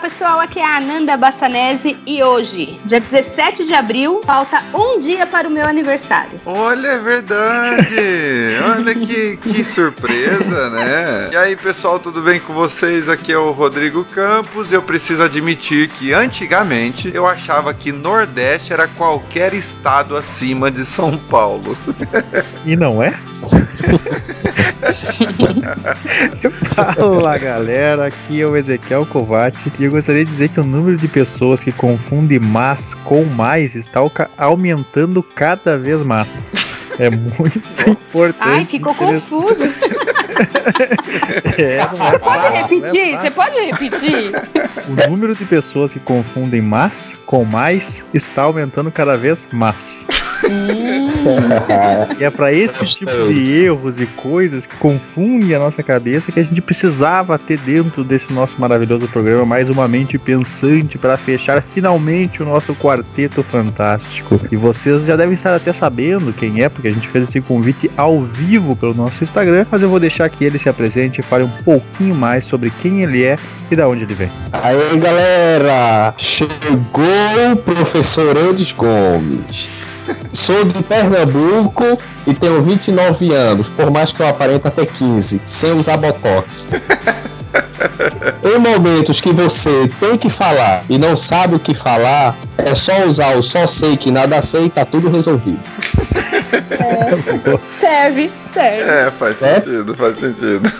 pessoal, aqui é a Ananda Bassanese e hoje, dia 17 de abril, falta um dia para o meu aniversário. Olha, é verdade! Olha que, que surpresa, né? E aí, pessoal, tudo bem com vocês? Aqui é o Rodrigo Campos. Eu preciso admitir que antigamente eu achava que Nordeste era qualquer estado acima de São Paulo. E não é? Fala galera, aqui é o Ezequiel Covati e eu gostaria de dizer que o número de pessoas que confundem mas com mais está aumentando cada vez mais. É muito importante. Ai, ficou confuso. É, é Você pode fácil, repetir? é Você pode repetir? O número de pessoas que confundem mas com mais está aumentando cada vez mais. Hum, E é pra esse tipo de erros e coisas que confundem a nossa cabeça que a gente precisava ter dentro desse nosso maravilhoso programa mais uma mente pensante para fechar finalmente o nosso quarteto fantástico. E vocês já devem estar até sabendo quem é, porque a gente fez esse convite ao vivo pelo nosso Instagram, mas eu vou deixar que ele se apresente e fale um pouquinho mais sobre quem ele é e da onde ele vem. Aí galera, chegou o professor Eudes Gomes. Sou de Pernambuco e tenho 29 anos, por mais que eu aparente até 15, sem usar botox. Em momentos que você tem que falar e não sabe o que falar, é só usar o só sei que nada sei e tá tudo resolvido. serve, serve. É, faz É? sentido, faz sentido.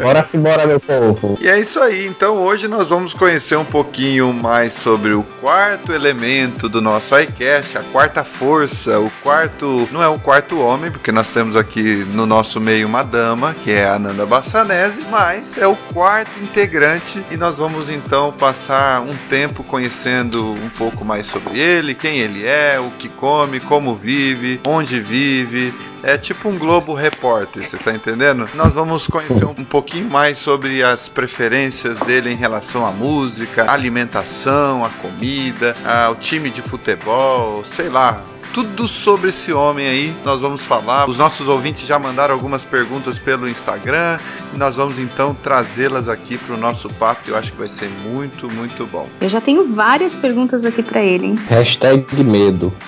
Bora se bora, meu povo. E é isso aí, então hoje nós vamos conhecer um pouquinho mais sobre o quarto elemento do nosso iCast, a quarta força, o quarto, não é o quarto homem, porque nós temos aqui no nosso meio uma dama, que é a Ananda Bassanese, mas é o quarto integrante e nós vamos então passar um tempo conhecendo um pouco mais sobre ele, quem ele é, o que come, como vive, onde vive, é tipo um Globo Repórter, você tá entendendo? Nós vamos conhecer um pouquinho mais sobre as preferências dele em relação à música, à alimentação, à comida, ao time de futebol, sei lá. Tudo sobre esse homem aí nós vamos falar. Os nossos ouvintes já mandaram algumas perguntas pelo Instagram e nós vamos então trazê-las aqui para o nosso papo. Eu acho que vai ser muito, muito bom. Eu já tenho várias perguntas aqui pra ele, hein? Hashtag medo.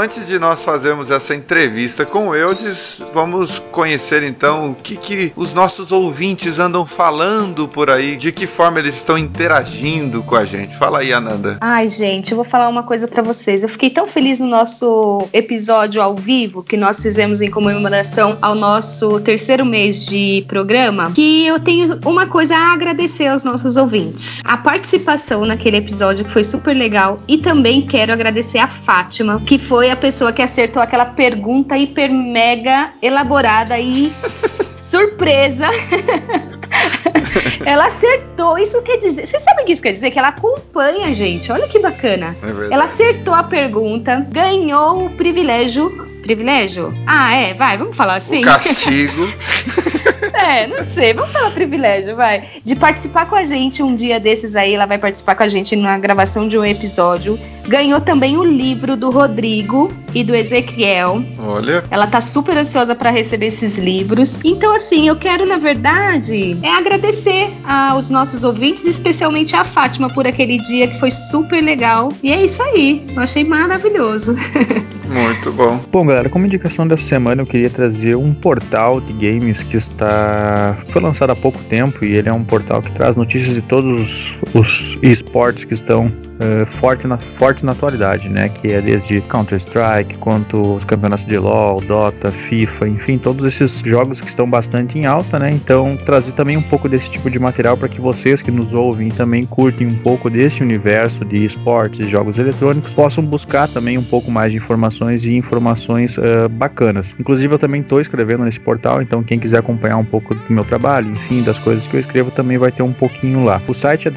antes de nós fazermos essa entrevista com o Eudes, vamos conhecer então o que, que os nossos ouvintes andam falando por aí, de que forma eles estão interagindo com a gente. Fala aí, Ananda. Ai, gente, eu vou falar uma coisa pra vocês. Eu fiquei tão feliz no nosso episódio ao vivo que nós fizemos em comemoração ao nosso terceiro mês de programa, que eu tenho uma coisa a agradecer aos nossos ouvintes. A participação naquele episódio que foi super legal e também quero agradecer a Fátima, que foi a pessoa que acertou aquela pergunta hiper mega elaborada e surpresa. ela acertou. Isso quer dizer. Você sabe o que isso quer dizer? Que ela acompanha a gente. Olha que bacana. É. Ela acertou a pergunta, ganhou o privilégio. Privilégio? Ah, é, vai, vamos falar assim. O castigo. É, não sei, vamos falar privilégio, vai. De participar com a gente um dia desses aí, ela vai participar com a gente na gravação de um episódio. Ganhou também o livro do Rodrigo e do Ezequiel. Olha, Ela tá super ansiosa para receber esses livros. Então, assim, eu quero, na verdade, é agradecer aos nossos ouvintes, especialmente a Fátima, por aquele dia que foi super legal. E é isso aí. Eu achei maravilhoso. muito bom. Bom, galera, como indicação dessa semana eu queria trazer um portal de games que está foi lançado há pouco tempo e ele é um portal que traz notícias de todos os esportes que estão eh, forte na, fortes na atualidade, né? Que é desde Counter-Strike, quanto os campeonatos de LoL, Dota, FIFA, enfim, todos esses jogos que estão bastante em alta, né? Então, trazer também um pouco desse tipo de material para que vocês que nos ouvem também curtem um pouco desse universo de esportes e jogos eletrônicos possam buscar também um pouco mais de informações e informações eh, bacanas. Inclusive, eu também estou escrevendo nesse portal, então quem quiser acompanhar um pouco do meu trabalho, enfim, das coisas que eu escrevo, também vai ter um pouquinho lá. O site é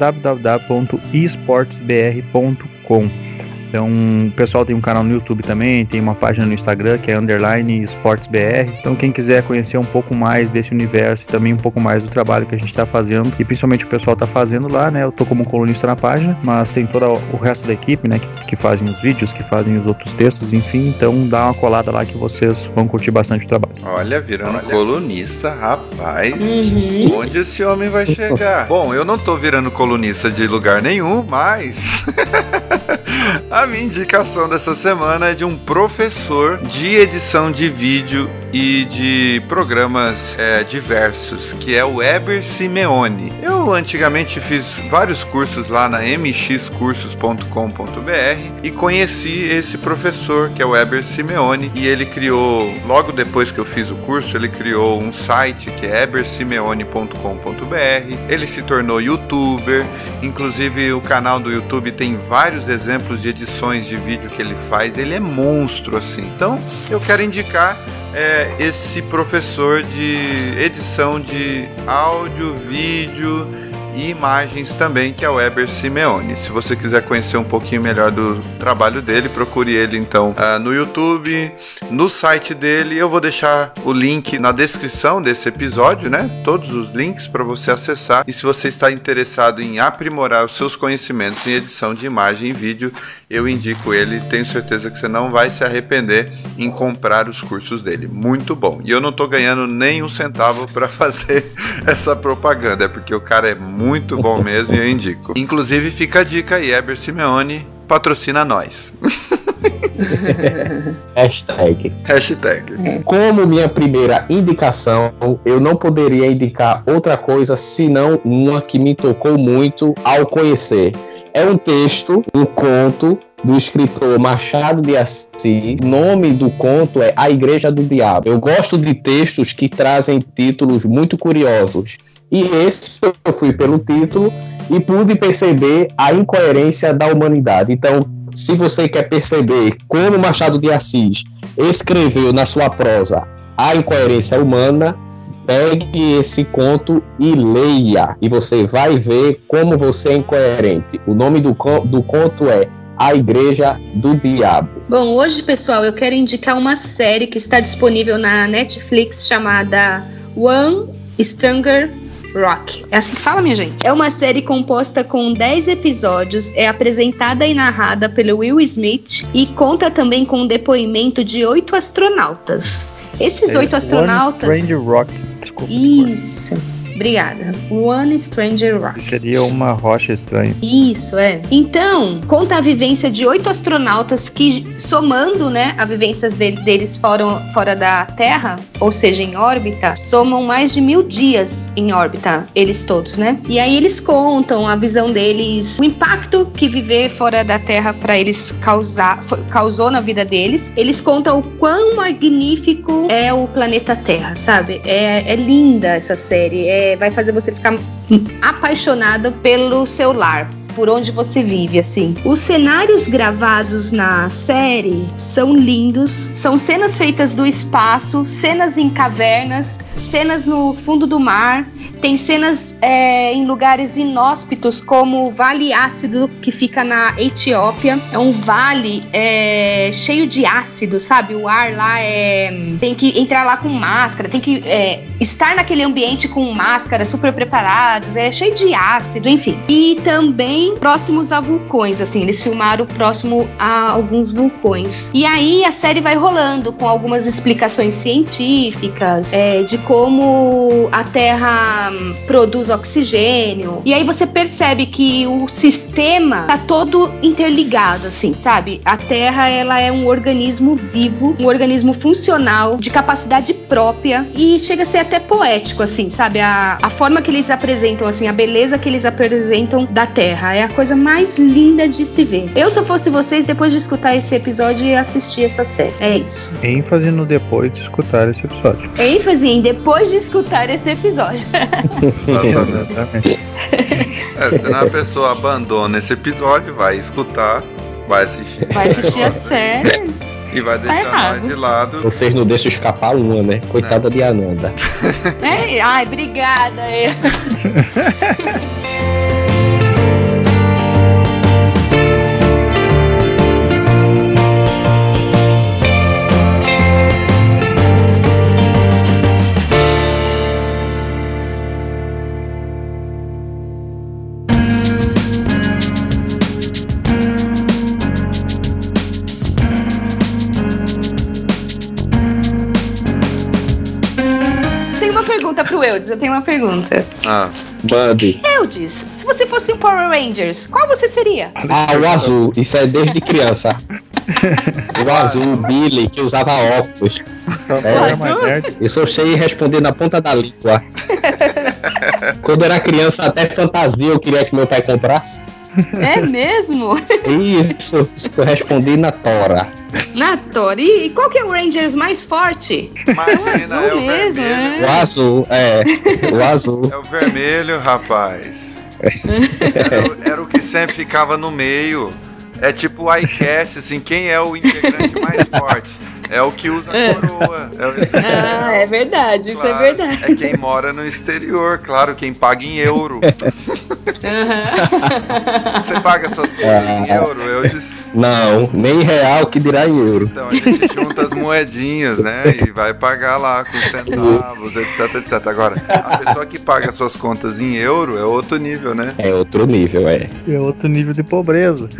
www.esportsbr.com. Então, o pessoal tem um canal no YouTube também, tem uma página no Instagram que é underline esportesbr. Então, quem quiser conhecer um pouco mais desse universo e também um pouco mais do trabalho que a gente está fazendo e principalmente o pessoal está fazendo lá, né? Eu tô como colunista na página, mas tem todo o resto da equipe, né? Que, que fazem os vídeos, que fazem os outros textos, enfim. Então, dá uma colada lá que vocês vão curtir bastante o trabalho. Olha, virando Olha. colunista, rapaz. Uhum. Onde esse homem vai chegar? Bom, eu não tô virando colunista de lugar nenhum, mas. A minha indicação dessa semana é de um professor de edição de vídeo e de programas é, diversos, que é o Eber Simeone. Eu antigamente fiz vários cursos lá na mxcursos.com.br e conheci esse professor, que é o Eber Simeone, e ele criou, logo depois que eu fiz o curso, ele criou um site que é ebersimeone.com.br. Ele se tornou youtuber, inclusive o canal do YouTube tem vários exemplos de edições de vídeo que ele faz, ele é monstro assim. Então, eu quero indicar é, esse professor de edição de áudio, vídeo e imagens também, que é o Weber Simeone. Se você quiser conhecer um pouquinho melhor do trabalho dele, procure ele então uh, no YouTube, no site dele. Eu vou deixar o link na descrição desse episódio, né? Todos os links para você acessar. E se você está interessado em aprimorar os seus conhecimentos em edição de imagem e vídeo, eu indico ele. Tenho certeza que você não vai se arrepender em comprar os cursos dele. Muito bom. E eu não estou ganhando nem um centavo para fazer essa propaganda, é porque o cara é muito muito bom mesmo e eu indico. Inclusive, fica a dica aí, Eber Simeone patrocina nós. Hashtag. Hashtag. Como minha primeira indicação, eu não poderia indicar outra coisa senão uma que me tocou muito ao conhecer. É um texto, um conto do escritor Machado de Assis. O nome do conto é A Igreja do Diabo. Eu gosto de textos que trazem títulos muito curiosos. E esse eu fui pelo título e pude perceber a incoerência da humanidade. Então, se você quer perceber como Machado de Assis escreveu na sua prosa a incoerência humana, pegue esse conto e leia, e você vai ver como você é incoerente. O nome do, do conto é A Igreja do Diabo. Bom, hoje, pessoal, eu quero indicar uma série que está disponível na Netflix chamada One Stranger Rock. É assim que fala, minha gente? É uma série composta com 10 episódios, é apresentada e narrada pelo Will Smith e conta também com o depoimento de oito astronautas. Esses é, oito astronautas. One Strange Rock. Desculpa. Isso. Obrigada. One Stranger Rock. Seria uma rocha estranha. Isso, é. Então, conta a vivência de oito astronautas que, somando, né, a vivências dele, deles fora, fora da Terra, ou seja, em órbita, somam mais de mil dias em órbita, eles todos, né? E aí eles contam a visão deles, o impacto que viver fora da Terra para eles causar, causou na vida deles. Eles contam o quão magnífico é o planeta Terra, sabe? É, é linda essa série. É vai fazer você ficar apaixonada pelo seu lar, por onde você vive, assim. Os cenários gravados na série são lindos, são cenas feitas do espaço, cenas em cavernas, cenas no fundo do mar, tem cenas é, em lugares inóspitos, como o Vale Ácido, que fica na Etiópia. É um vale é, cheio de ácido, sabe? O ar lá é. Tem que entrar lá com máscara, tem que é, estar naquele ambiente com máscara, super preparados, é cheio de ácido, enfim. E também próximos a vulcões, assim, eles filmaram próximo a alguns vulcões. E aí a série vai rolando com algumas explicações científicas é, de como a Terra produz oxigênio. E aí você percebe que o sistema tá todo interligado, assim, sabe? A Terra, ela é um organismo vivo, um organismo funcional, de capacidade própria e chega a ser até poético, assim, sabe? A, a forma que eles apresentam, assim, a beleza que eles apresentam da Terra é a coisa mais linda de se ver. Eu, se eu fosse vocês, depois de escutar esse episódio, ia assistir essa série. É isso. ênfase no depois de escutar esse episódio. ênfase em depois de escutar esse episódio. Exatamente. É, senão a pessoa abandona esse episódio, vai escutar, vai assistir. Vai assistir a série. E vai tá deixar tá nós de lado. Vocês não deixam escapar uma, né? Coitada é. de Ananda. É? Ai, obrigada. pro Eudes. Eu tenho uma pergunta. Ah, Mande. Eudes, se você fosse um Power Rangers, qual você seria? Ah, o azul. Isso é desde criança. O azul, o Billy, que usava óculos. É. mais nerd. Eu só sei responder na ponta da língua. Quando eu era criança, até fantasia eu queria que meu pai comprasse. É mesmo? Isso, isso eu respondi na tora. Na Tori, e qual que é o Rangers mais forte? imagina, azul é o mesmo, vermelho. O azul, é. O azul. É o vermelho, rapaz. Era, o- era o que sempre ficava no meio. É tipo o iCast, assim, quem é o integrante mais forte? É o que usa a coroa. É, o- Ah, é verdade, isso é Claro, verdade. É quem mora no exterior, claro, quem paga em euro. Aham. Você paga suas contas em Ah. euro, eu disse. Não, nem real que dirá em euro. Então a gente junta as moedinhas, né? E vai pagar lá com centavos, etc, etc. Agora, a pessoa que paga suas contas em euro é outro nível, né? É outro nível, é. É outro nível de pobreza.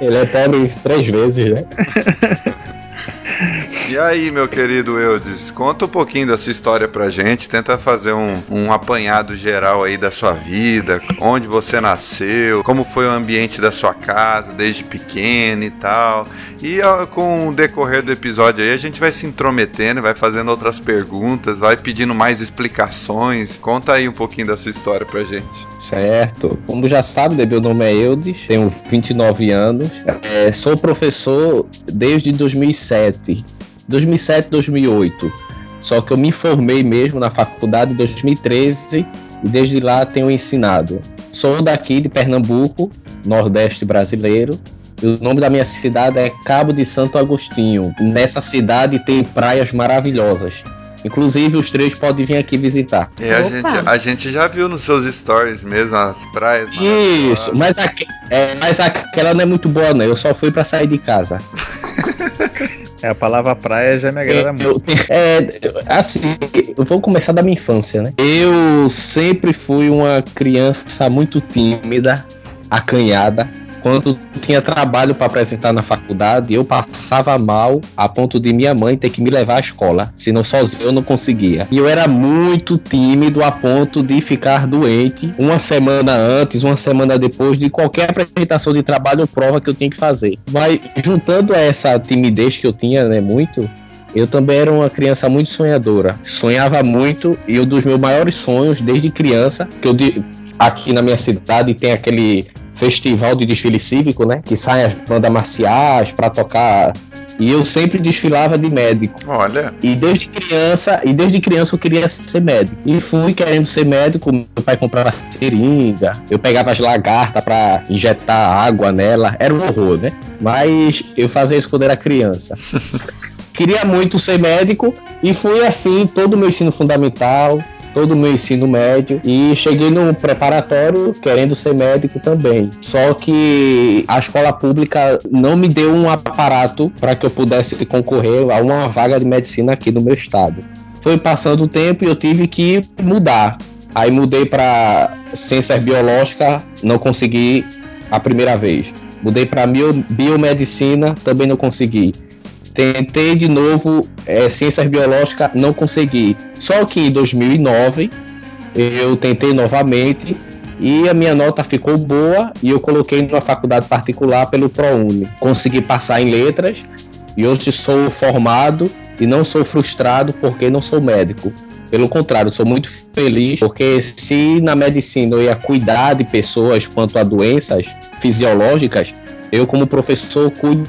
Ele é pobre três vezes, né? E aí, meu querido Eudes, conta um pouquinho da sua história pra gente, tenta fazer um, um apanhado geral aí da sua vida, onde você nasceu, como foi o ambiente da sua casa desde pequeno e tal. E ó, com o decorrer do episódio aí, a gente vai se intrometendo, vai fazendo outras perguntas, vai pedindo mais explicações. Conta aí um pouquinho da sua história pra gente. Certo. Como já sabe, né, meu nome é Eudes, tenho 29 anos, é, sou professor desde 2007. 2007, 2008. Só que eu me formei mesmo na faculdade em 2013 e desde lá tenho ensinado. Sou daqui de Pernambuco, Nordeste brasileiro. E o nome da minha cidade é Cabo de Santo Agostinho. Nessa cidade tem praias maravilhosas. Inclusive, os três podem vir aqui visitar. E a gente, a gente já viu nos seus stories mesmo, as praias. Isso, mas, aque- é, mas aquela não é muito boa, não. Eu só fui pra sair de casa. É, a palavra praia já me agrada muito. É, assim, eu vou começar da minha infância, né? Eu sempre fui uma criança muito tímida, acanhada. Quando tinha trabalho para apresentar na faculdade, eu passava mal a ponto de minha mãe ter que me levar à escola, senão sozinho eu não conseguia. E eu era muito tímido a ponto de ficar doente uma semana antes, uma semana depois de qualquer apresentação de trabalho ou prova que eu tinha que fazer. Mas juntando a essa timidez que eu tinha, né, muito, eu também era uma criança muito sonhadora. Sonhava muito e um dos meus maiores sonhos desde criança, que eu aqui na minha cidade tem aquele festival de desfile cívico, né? Que saem as bandas marciais para tocar. E eu sempre desfilava de médico. Olha, E desde criança, e desde criança eu queria ser médico. E fui querendo ser médico, meu pai comprava seringa, eu pegava as lagartas para injetar água nela, era um horror, né? Mas eu fazia isso quando era criança. queria muito ser médico e fui assim todo o meu ensino fundamental, todo o meu ensino médio e cheguei no preparatório querendo ser médico também. Só que a escola pública não me deu um aparato para que eu pudesse concorrer a uma vaga de medicina aqui no meu estado. Foi passando o tempo e eu tive que mudar. Aí mudei para ciências biológicas, não consegui a primeira vez. Mudei para biomedicina, também não consegui. Tentei de novo é, ciências biológicas, não consegui. Só que em 2009 eu tentei novamente e a minha nota ficou boa e eu coloquei numa faculdade particular pelo ProUni. Consegui passar em letras e hoje sou formado e não sou frustrado porque não sou médico. Pelo contrário, sou muito feliz porque se na medicina eu ia cuidar de pessoas quanto a doenças fisiológicas, eu como professor cuido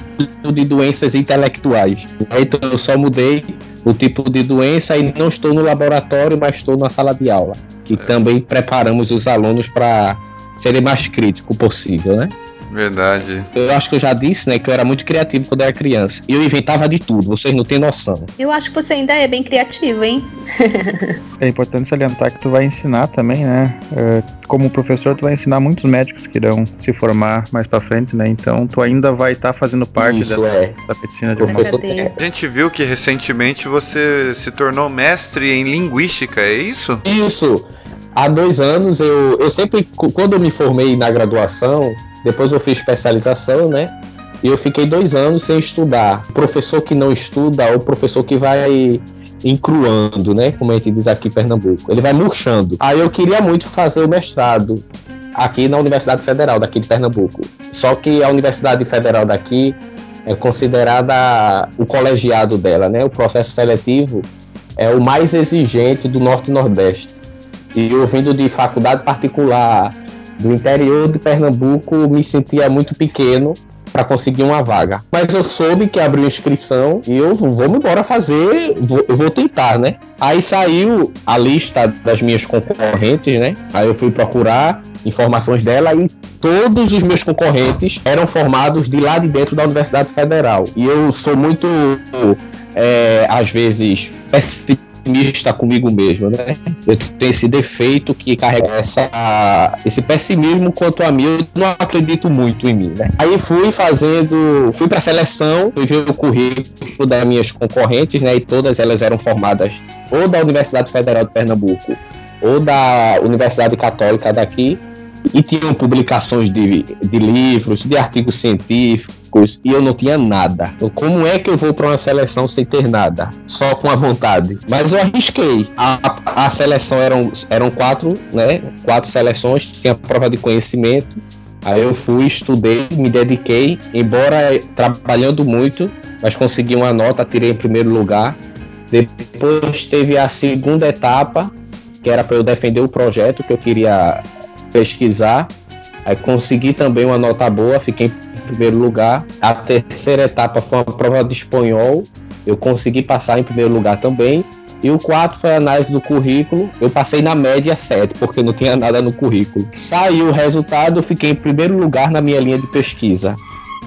de doenças intelectuais. Então eu só mudei o tipo de doença e não estou no laboratório, mas estou na sala de aula. E também preparamos os alunos para serem mais críticos possível, né? Verdade. Eu acho que eu já disse, né, que eu era muito criativo quando era criança. E eu inventava de tudo, vocês não têm noção. Eu acho que você ainda é bem criativo, hein? É importante salientar que tu vai ensinar também, né? É, como professor, tu vai ensinar muitos médicos que irão se formar mais pra frente, né? Então, tu ainda vai estar fazendo parte Isso, dessa, é. dessa medicina de Professor. A gente viu que recentemente você se tornou mestre em linguística, é isso? Isso. Há dois anos eu, eu sempre, quando eu me formei na graduação, depois eu fiz especialização, né? E eu fiquei dois anos sem estudar. Professor que não estuda, ou professor que vai encruando, né? Como a gente diz aqui em Pernambuco. Ele vai murchando. Aí eu queria muito fazer o mestrado aqui na Universidade Federal daqui de Pernambuco. Só que a Universidade Federal daqui é considerada o colegiado dela, né? O processo seletivo é o mais exigente do Norte e Nordeste. E eu vindo de faculdade particular do interior de Pernambuco, me sentia muito pequeno para conseguir uma vaga. Mas eu soube que abriu inscrição e eu vou embora fazer, vou, eu vou tentar, né? Aí saiu a lista das minhas concorrentes, né? Aí eu fui procurar informações dela e todos os meus concorrentes eram formados de lá de dentro da Universidade Federal. E eu sou muito, é, às vezes, pessimista comigo mesmo, né? Eu tenho esse defeito que carrega essa, esse pessimismo quanto a mim, eu não acredito muito em mim, né? Aí fui fazendo, fui para a seleção, fui ver o currículo das minhas concorrentes, né? E todas elas eram formadas ou da Universidade Federal de Pernambuco ou da Universidade Católica daqui e tinham publicações de, de livros, de artigos científicos, e eu não tinha nada. Então, como é que eu vou para uma seleção sem ter nada? Só com a vontade. Mas eu arrisquei. A, a seleção eram, eram quatro, né? Quatro seleções, tinha prova de conhecimento. Aí eu fui, estudei, me dediquei, embora trabalhando muito, mas consegui uma nota, tirei em primeiro lugar. Depois teve a segunda etapa, que era para eu defender o projeto que eu queria pesquisar. Aí consegui também uma nota boa, fiquei em primeiro lugar. A terceira etapa foi uma prova de espanhol, eu consegui passar em primeiro lugar também. E o quarto foi a análise do currículo. Eu passei na média 7, porque não tinha nada no currículo. Saiu o resultado, eu fiquei em primeiro lugar na minha linha de pesquisa.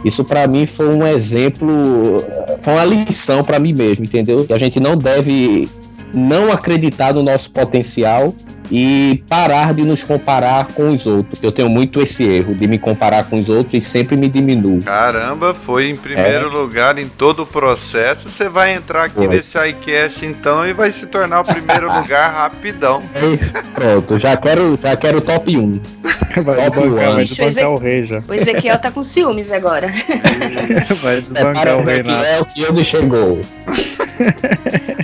Isso para mim foi um exemplo, foi uma lição para mim mesmo, entendeu? Que a gente não deve não acreditar no nosso potencial e parar de nos comparar com os outros. Eu tenho muito esse erro de me comparar com os outros e sempre me diminuo. Caramba, foi em primeiro é. lugar em todo o processo. Você vai entrar aqui foi. nesse iCast então e vai se tornar o primeiro lugar rapidão. Pronto, já quero, já quero top 1. Vai top desbancar, vai desbancar o rei já. O Ezequiel tá com ciúmes agora. vai desbancar é, o rei na. É o que ele chegou.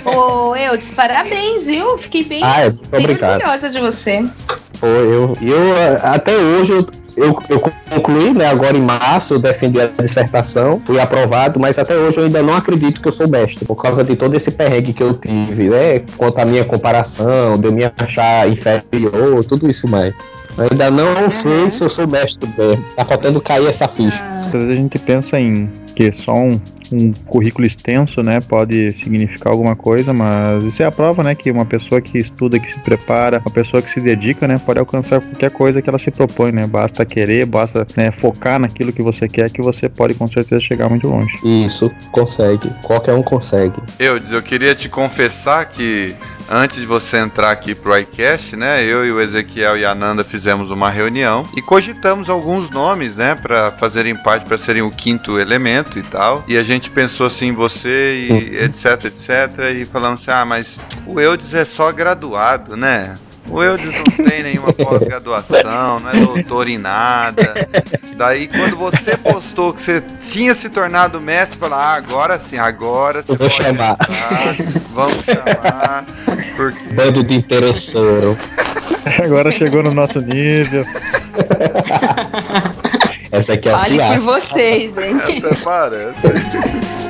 Ô, Eudes, parabéns, viu? Fiquei bem, ah, bem orgulhosa de você. Pô, eu, eu até hoje eu, eu, eu, concluí, né? Agora em março eu defendi a dissertação, fui aprovado, mas até hoje eu ainda não acredito que eu sou mestre, por causa de todo esse perrengue que eu tive, né? Quanto à minha comparação, de eu me achar inferior, tudo isso mais. Eu ainda não uhum. sei se eu sou mestre mesmo. Tá faltando cair essa ficha. Às vezes a gente pensa em que só um um currículo extenso, né, pode significar alguma coisa, mas isso é a prova, né, que uma pessoa que estuda, que se prepara, uma pessoa que se dedica, né, pode alcançar qualquer coisa que ela se propõe, né, basta querer, basta né, focar naquilo que você quer, que você pode com certeza chegar muito longe. Isso, consegue, qualquer um consegue. Eu, eu queria te confessar que antes de você entrar aqui pro iCast, né, eu e o Ezequiel e a Nanda fizemos uma reunião e cogitamos alguns nomes, né, para fazerem parte, para serem o quinto elemento e tal. E a gente pensou assim em você e uhum. etc, etc, e falamos assim: "Ah, mas o Eudes é só graduado, né?" O Eudes não tem nenhuma pós-graduação, não é doutor em nada. Daí, quando você postou que você tinha se tornado mestre, falou: ah, agora sim, agora você vou chamar. Entrar, vamos chamar. Porque... Bando de interesseiro. Agora chegou no nosso nível. Essa aqui é a Olha por vocês, hein? Até parece.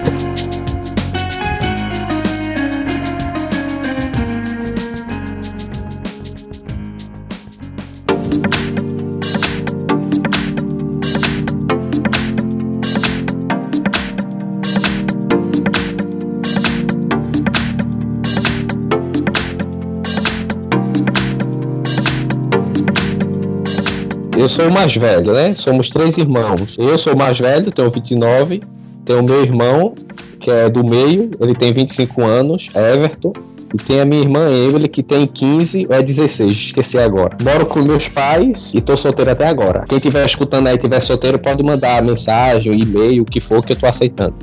sou o mais velho, né? Somos três irmãos. Eu sou o mais velho, tenho 29. Tenho meu irmão, que é do meio, ele tem 25 anos, Everton. E tem a minha irmã Emily, que tem 15 ou é 16, esqueci agora. Moro com meus pais e tô solteiro até agora. Quem estiver escutando aí e tiver solteiro, pode mandar mensagem, e-mail, o que for que eu tô aceitando.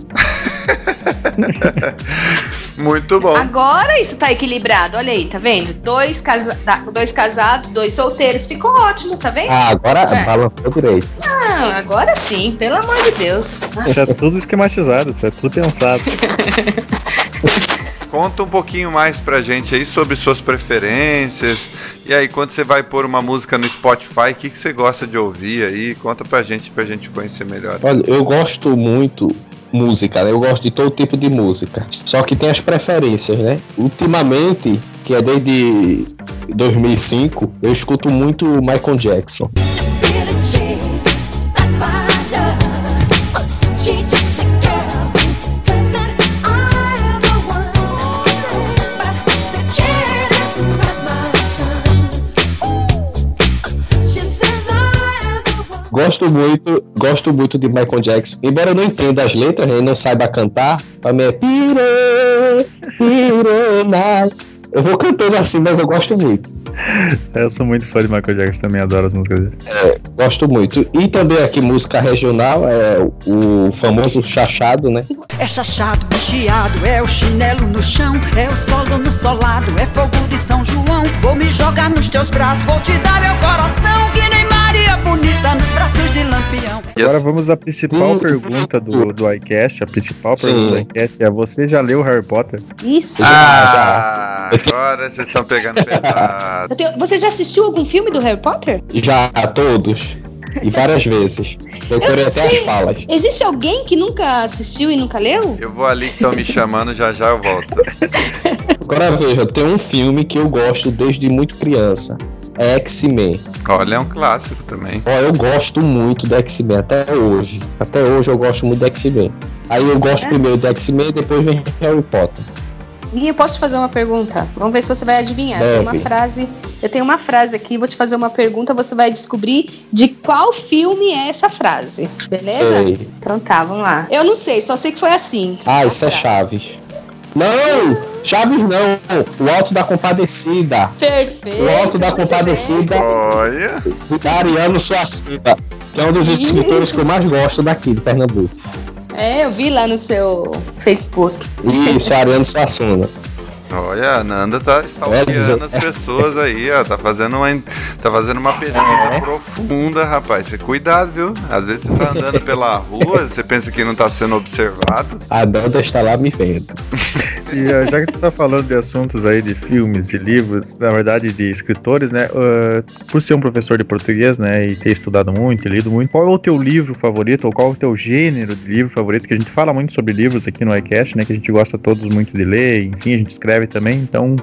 Muito bom. Agora isso tá equilibrado, olha aí, tá vendo? Dois, casa dois casados, dois solteiros, ficou ótimo, tá vendo? Ah, agora É. balançou direito. Não, agora sim, pelo amor de Deus. Isso é tudo esquematizado, isso é tudo pensado. Conta um pouquinho mais pra gente aí sobre suas preferências. E aí, quando você vai pôr uma música no Spotify, o que, que você gosta de ouvir aí? Conta pra gente, pra gente conhecer melhor. Olha, eu gosto muito música, né? Eu gosto de todo tipo de música. Só que tem as preferências, né? Ultimamente, que é desde 2005, eu escuto muito Michael Jackson. Gosto muito, gosto muito de Michael Jackson. Embora eu não entenda as letras, né, e não saiba cantar, pra mim é pire, pire, na. Eu vou cantando assim, mas eu gosto muito. Eu sou muito fã de Michael Jackson, também adoro as músicas dele. Gosto muito. E também aqui música regional, é o famoso chachado, né? É chachado, chiado, é o chinelo no chão, é o solo no solado, é fogo de São João. Vou me jogar nos teus braços, vou te dar meu coração, Bonita nos braços de Lampião. E Agora vamos à principal Hum. pergunta do, do iCast. A principal Sim. pergunta do iCast é: você já leu Harry Potter? Isso. Ah, agora vocês estão pegando pesado. Eu tenho- Você já assistiu algum filme do Harry Potter? Já todos. E várias vezes. Procurei Eu até as falas. Existe alguém que nunca assistiu e nunca leu? Eu vou ali que estão me chamando, já já eu volto. Agora veja, tem um filme que eu gosto desde muito criança. É X-Men. Olha, é um clássico também. Ó, eu gosto muito do X-Men até hoje. Até hoje eu gosto muito do X-Men. Aí eu gosto É? primeiro do X-Men e depois vem Harry Potter. E eu posso te fazer uma pergunta? Vamos ver se você vai adivinhar. Eu tenho uma frase, eu tenho uma frase aqui, vou te fazer uma pergunta, você vai descobrir de qual filme é essa frase. Beleza? Sei. Então tá, vamos lá. Eu não sei, só sei que foi assim. Ah, isso é Chaves. Não! Chaves não! O Alto da Compadecida. Perfeito. O Alto da Compadecida Olha, da Ariano. Que é um dos escritores que eu mais gosto daqui, de Pernambuco. É, eu vi lá no seu Facebook. Isso, Ariano Suassuna. Olha, a Nanda tá stalkeando as pessoas aí, ó. Tá fazendo uma, tá fazendo uma pesquisa profunda, rapaz. Você cuidado, viu? Às vezes você tá andando pela rua, você pensa que não tá sendo observado. A Danda está lá me vendo. E uh, já que você tá falando de assuntos aí de filmes, de livros, na verdade de escritores, né? uh, por ser um professor de português, né? E ter estudado muito, e lido muito, qual é o teu livro favorito ou qual é o teu gênero de livro favorito? Que a gente fala muito sobre livros aqui no iCast, né? Que a gente gosta todos muito de ler, enfim, a gente escreve também. Então,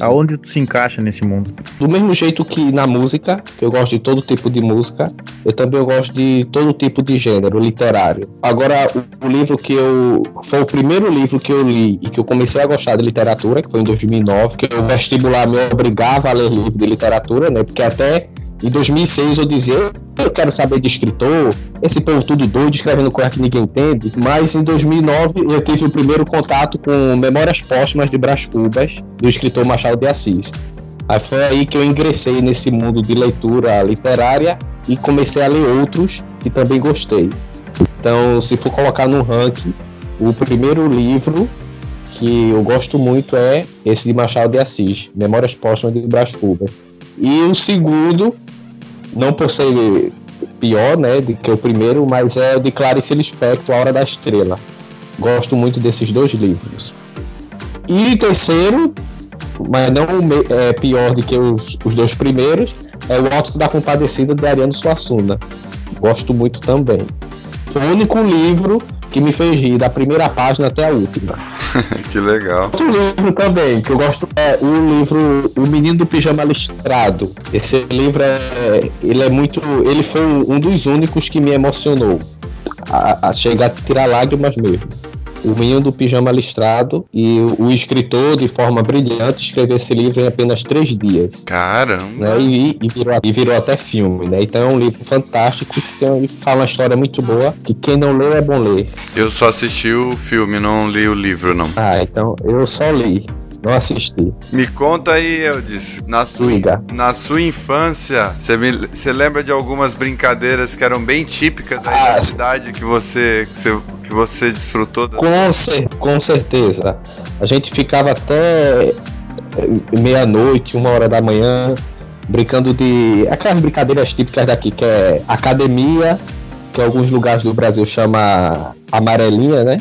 aonde tu se encaixa nesse mundo? Do mesmo jeito que na música, que eu gosto de todo tipo de música, eu também gosto de todo tipo de gênero literário. Agora, o, o livro que eu. Foi o primeiro livro que eu li e que eu comecei a gostar de literatura, que foi em 2009, que o vestibular me obrigava a ler livro de literatura, né? Porque até em 2006 eu dizia, eu quero saber de escritor, esse povo tudo doido, escrevendo coisa que ninguém entende. Mas em 2009 eu tive o primeiro contato com Memórias Póstumas de Brás Cubas, do escritor Machado de Assis. Aí foi aí que eu ingressei nesse mundo de leitura literária e comecei a ler outros que também gostei. Então, se for colocar no ranking, o primeiro livro que eu gosto muito é esse de Machado de Assis, Memórias Póstumas de Brás Cubas. E o segundo, não por ser pior, né, do que o primeiro, mas é o de Clarice Lispector, A Hora da Estrela. Gosto muito desses dois livros. E terceiro, mas não é pior do que os, os dois primeiros, é o Alto da Compadecida de Ariano Suassuna. Gosto muito também. Foi o único livro que me fez rir, da primeira página até a última. que legal. Outro livro também que eu gosto é o livro O Menino do Pijama Listrado. Esse livro é, ele é muito, ele foi um dos únicos que me emocionou, a, a chegar a tirar lágrimas mesmo. O Menino do Pijama Listrado e o, o escritor, de forma brilhante, escreveu esse livro em apenas três dias. Caramba. Né, e, e virou, e virou até filme, né? Então é um livro fantástico, que tem- fala uma história muito boa, que quem não leu é bom ler. Eu só assisti o filme, não li o livro, não. Ah, então eu só li. Não assisti. Me conta aí, Eudes, na sua, na sua infância, você lembra de algumas brincadeiras que eram bem típicas aí Ah, da cidade que você, que você, que você desfrutou? Da... Com, cer- com certeza. A gente ficava até eh, meia-noite, uma hora da manhã, brincando de. aquelas brincadeiras típicas daqui, que é academia, que em alguns lugares do Brasil chama amarelinha, né?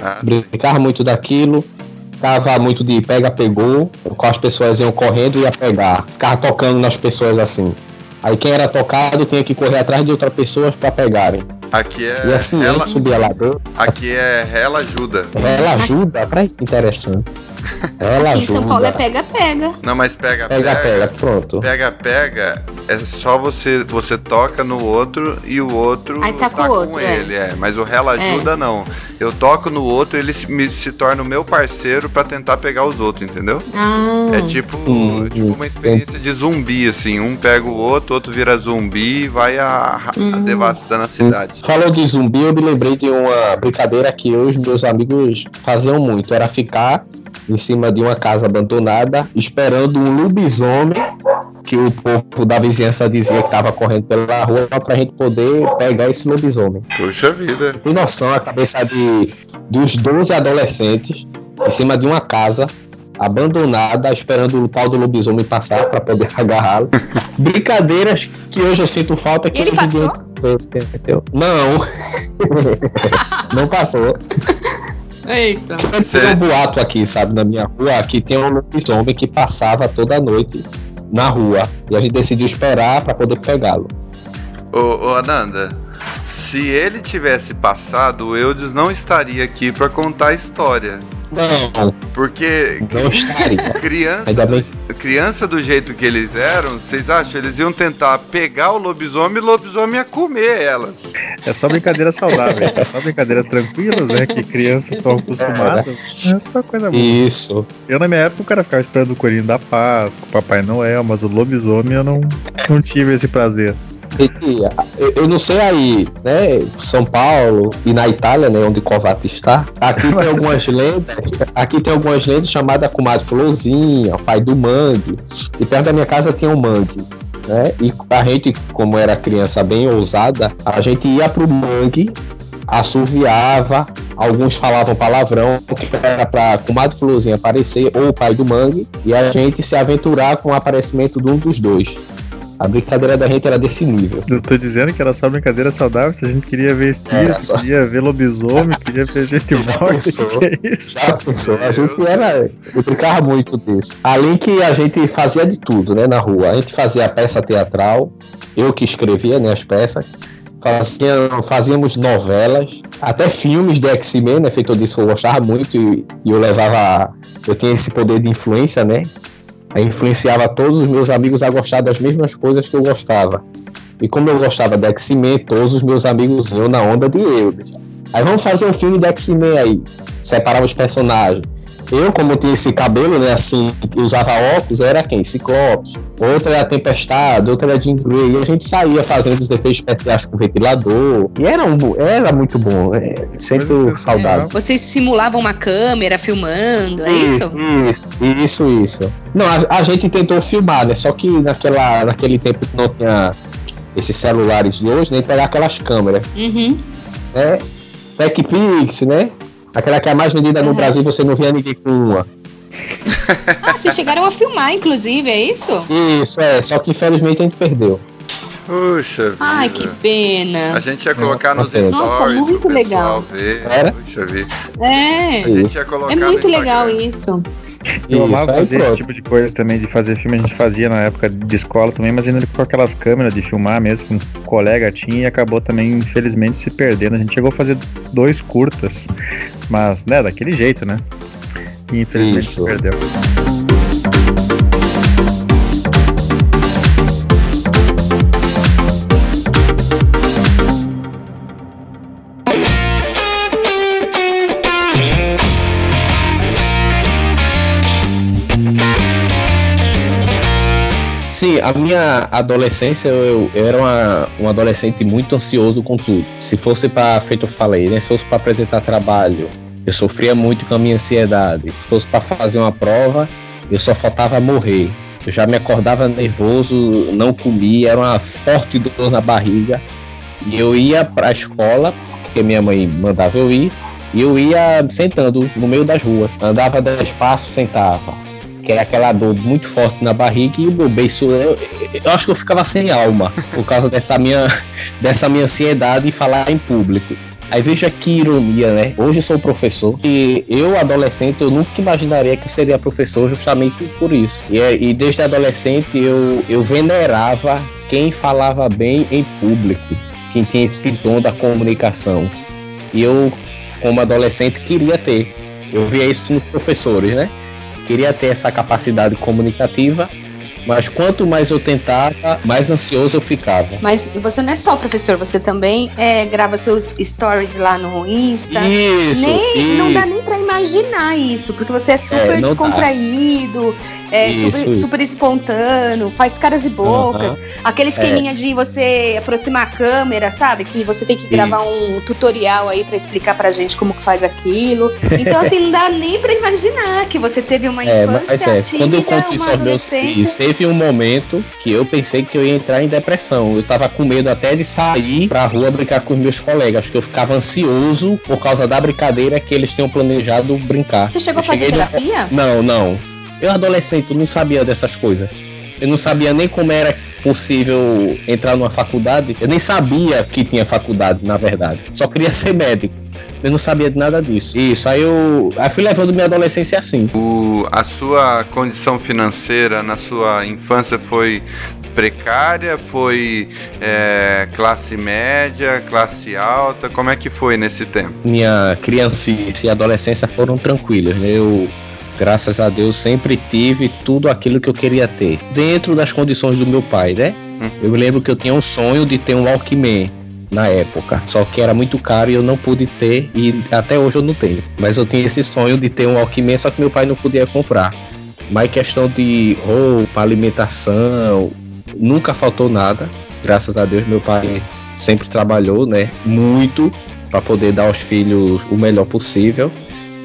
Ah, Brincava muito daquilo. Ficava muito de pega-pegou, com as pessoas iam correndo e ia pegar. Ficava tocando nas pessoas assim. Aí quem era tocado tinha que correr atrás de outras pessoas para pegarem. Aqui é E assim, ela, ele subia lá dentro. aqui é ela ajuda. Ela ajuda, pra que interessante. Ela Aqui em ajuda. São Paulo é pega-pega. Não, mas pega, Pega, pega, pronto. Pega, pega, é só você você toca no outro e o outro Aí tá com o outro, é. ele, é. Mas o rela ajuda não. Eu toco no outro, ele se, me- se torna o meu parceiro pra tentar pegar os outros, entendeu? Ah, É tipo, Hum, é tipo uma experiência de zumbi, assim. Um pega o outro, outro vira zumbi e vai a, a- Hum. devastando a cidade. Falou de zumbi, eu me lembrei de uma brincadeira que eu e os meus amigos faziam muito. Era ficar em cima de uma casa abandonada, esperando um lobisomem que o povo da vizinhança dizia que estava correndo pela rua pra gente poder pegar esse lobisomem. Puxa vida. Tem noção a cabeça de dos 12 adolescentes em cima de uma casa abandonada, esperando o pau do lobisomem passar para poder agarrá-lo. Brincadeiras que hoje eu sinto falta que Ele hoje Entendeu? Não. Não passou. eita. Tem um boato aqui, sabe, na minha rua, que tem um lobisomem que passava toda noite na rua. E a gente decidiu esperar para poder pegá-lo. Ô, ô, Ananda, se ele tivesse passado, o Eudes não estaria aqui pra contar a história. Não, Porque não estaria. criança, criança do jeito que eles eram, vocês acham? Eles iam tentar pegar o lobisomem e o lobisomem ia comer elas. É só brincadeiras saudáveis, é só brincadeiras tranquilas, né? Que crianças estão acostumadas. É só coisa boa. Isso. Eu, na minha época, o cara ficava esperando o Corinho da Paz, com o Papai Noel, mas o lobisomem eu não, não tive esse prazer. Eu, não sei aí, né? São Paulo e na Itália, né? Onde Kovac está. Aqui tem algumas lendas. Aqui tem algumas lendas chamadas Comadre Florzinha, pai do mangue. E perto da minha casa tinha um mangue. Né? E a gente, como era criança bem ousada, a gente ia pro mangue, assoviava, alguns falavam palavrão, que era pra comadre Florzinha aparecer, ou o pai do mangue, e a gente se aventurar com o aparecimento de um dos dois. A brincadeira da gente era desse nível. Eu tô dizendo que era só brincadeira saudável, se a gente queria ver espírito, só- queria ver lobisomem, queria ver gente morta, que é isso? Já pensou? A gente era. Eu brincava muito disso. Além que a gente fazia de tudo, né, na rua. A gente fazia peça teatral, eu que escrevia, né, as peças. Fazia, fazíamos novelas, até filmes de X-Men, né? Feito disso, eu gostava muito e, e eu levava. Eu tinha esse poder de influência, né? Influenciava todos os meus amigos a gostar das mesmas coisas que eu gostava. E como eu gostava de X-Men, todos os meus amigos iam na onda de eu. Aí vamos fazer um filme de X-Men aí. Separar os personagens. Eu, como tinha esse cabelo, né, assim, que usava óculos, era quem? Ciclopes. Outra era Tempestade, outra era Jean Grey. E a gente saía fazendo os efeitos especiais com ventilador. E era, um, era muito bom. É, sinto saudade. Vocês simulavam uma câmera filmando, é isso? Isso, isso, isso. Não, a, a gente tentou filmar, né? Só que naquela, naquele tempo que não tinha esses celulares de hoje, nem pegar aquelas câmeras, Uhum. né? TechPix, né? Aquela que é a mais vendida no Uhum. Brasil, você não via ninguém com uma. Ah, vocês chegaram a filmar, inclusive, é isso? Isso, é. Só que infelizmente a gente perdeu. Puxa vida. Ai, que pena. A gente ia colocar nos Nossa, stories muito pro pessoal legal. ver. Era? Puxa vida. É. A gente ia colocar É muito legal isso. Eu Isso, amava fazer esse pronto. tipo de coisa também, de fazer filme, a gente fazia na época de escola também, mas ainda com aquelas câmeras de filmar mesmo, que um colega tinha e acabou também, infelizmente, se perdendo. A gente chegou a fazer dois curtas, mas, né, daquele jeito, né? E infelizmente Isso. se perdeu. Sim, a minha adolescência, eu, eu era uma, um adolescente muito ansioso com tudo. Se fosse para, feito falei, né? Se fosse para apresentar trabalho, Eu sofria muito com a minha ansiedade. Se fosse para fazer uma prova, eu só faltava morrer. Eu já me acordava nervoso, não comia, era uma forte dor na barriga. E eu ia para a escola, porque minha mãe mandava eu ir, e eu ia sentando no meio das ruas. Andava dez passos, sentava. Que era aquela dor muito forte na barriga e o beiço. Eu, eu acho que eu ficava sem alma por causa dessa minha, dessa minha ansiedade em falar em público. Aí veja que ironia, né? Hoje eu sou professor e eu, adolescente, eu nunca imaginaria que eu seria professor justamente por isso. E, é- e desde adolescente eu, eu venerava quem falava bem em público, quem tinha esse dom da comunicação. E eu, como adolescente, queria ter. Eu via isso nos professores, né? Queria ter essa capacidade comunicativa, mas quanto mais eu tentava, mais ansioso eu ficava. Mas você não é só professor, você também é, grava seus stories lá no Insta. Isso, Nem, não isso. dá nem pra imaginar isso, porque você é super É, não dá. descontraído, é Isso, super, super espontâneo, faz caras e bocas. Aham. Aquele esqueminha de você aproximar a câmera, sabe? Que você tem que gravar um tutorial aí pra explicar pra gente como que faz aquilo. Então, assim, não dá nem pra imaginar que você teve uma É, infância mas é, quando eu conto isso aos meus filhos, teve um momento que eu pensei que eu ia entrar em depressão. Eu tava com medo até de sair pra rua brincar com os meus colegas, porque eu ficava ansioso por causa da brincadeira que eles tinham planejado brincar. Você chegou a Eu fazer cheguei no- terapia? Não, não. Eu adolescente, não sabia dessas coisas. Eu não sabia nem como era possível entrar numa faculdade. Eu nem sabia que tinha faculdade, na verdade. Só queria ser médico. Eu não sabia de nada disso. Isso, aí eu, aí fui levando minha adolescência assim. O, a sua condição financeira na sua infância foi precária? Foi é, classe média, classe alta? Como é que foi nesse tempo? minha criancice e adolescência foram tranquilas. né? Eu, graças a Deus, sempre tive tudo aquilo que eu queria ter. Dentro das condições do meu pai, né? Hum. Eu me lembro que eu tinha um sonho de ter um Walkman na época. Só que era muito caro e eu não pude ter e até hoje eu não tenho. Mas eu tinha esse sonho de ter um Walkman, só que meu pai não podia comprar. Mas questão de roupa, alimentação, nunca faltou nada. Graças a Deus meu pai sempre trabalhou, né? Muito para poder dar aos filhos o melhor possível.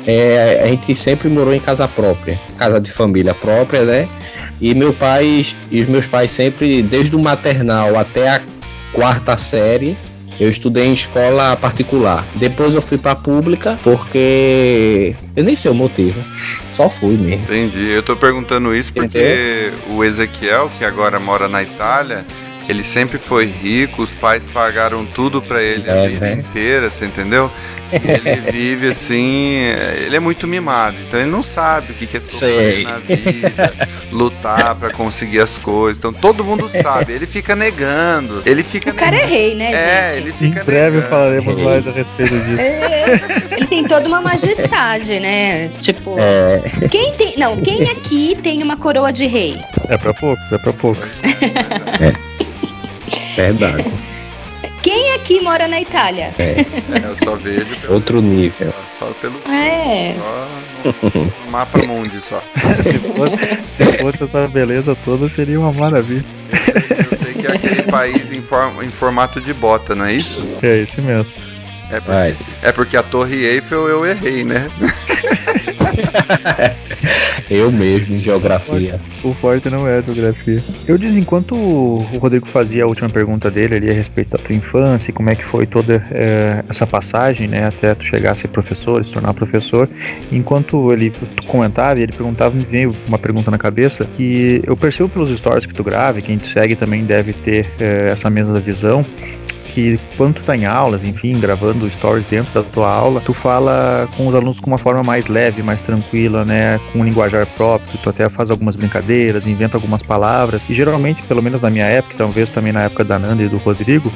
É, a gente sempre morou em casa própria, casa de família própria, né? E meu pai e os meus pais sempre, desde o maternal até a quarta série, eu estudei em escola particular. Depois eu fui para pública porque eu nem sei o motivo, só fui mesmo. Entendi. Eu tô perguntando isso porque o Ezequiel, que agora mora na Itália, ele sempre foi rico, os pais pagaram tudo pra ele a É, vida né? inteira, você entendeu? E ele vive assim, ele é muito mimado, então ele não sabe o que é sofrer Sei. na vida, lutar pra conseguir as coisas. Então todo mundo sabe, ele fica negando, ele fica O cara é rei, né, É, gente? ele Em fica breve negando. falaremos É. mais a respeito disso. É, ele tem toda uma majestade, né? Tipo, É, quem tem. Não, quem aqui tem uma coroa de rei? É pra poucos, é pra poucos. Verdade. Quem aqui mora na Itália? É, eu só vejo pelo, Outro nível. só, só pelo É. só no, no mapa mundi só. se, fosse, se fosse essa beleza toda, seria uma maravilha. Eu sei que é aquele país em, em formato de bota, não é isso? É esse mesmo. É porque, Vai. é porque a Torre Eiffel eu errei, né? Eu mesmo em geografia. O forte não é a geografia. Eu disse, enquanto o Rodrigo fazia a última pergunta dele ali a respeito da tua infância e como é que foi toda eh, essa passagem, né, até tu chegar a ser professor, se tornar professor, enquanto ele comentava e ele perguntava, me veio uma pergunta na cabeça que eu percebo pelos stories que tu grava, e quem te segue também deve ter eh, essa mesma visão, que quando tu tá em aulas, enfim, gravando stories dentro da tua aula, tu fala com os alunos com uma forma mais leve, mais tranquila, né, com um linguajar próprio, tu até faz algumas brincadeiras, inventa algumas palavras, e geralmente, pelo menos na minha época, talvez também na época da Nanda e do Rodrigo,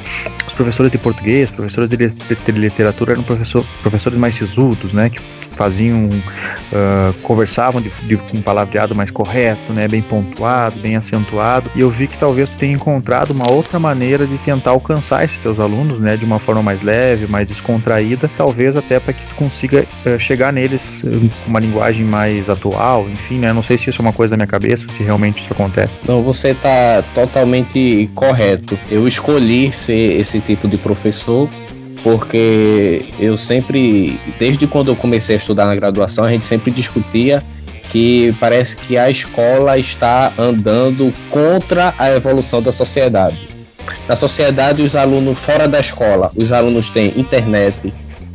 os professores de português, professores de, li- de literatura eram professor, professores mais sisudos, né, que faziam, ah, conversavam de, de, com um palavreado mais correto, né, bem pontuado, bem acentuado, e eu vi que talvez tu tenha encontrado uma outra maneira de tentar alcançar esses teus alunos, né, de uma forma mais leve, mais descontraída, talvez até para que tu consiga eh, chegar neles eh, com uma linguagem mais atual, enfim, né, não sei se isso é uma coisa da minha cabeça, se realmente isso acontece. Não, você está totalmente correto. Eu escolhi ser esse tipo de professor porque eu sempre, desde quando eu comecei a estudar na graduação, a gente sempre discutia que parece que a escola está andando contra a evolução da sociedade. Na sociedade, os alunos fora da escola, os alunos têm internet,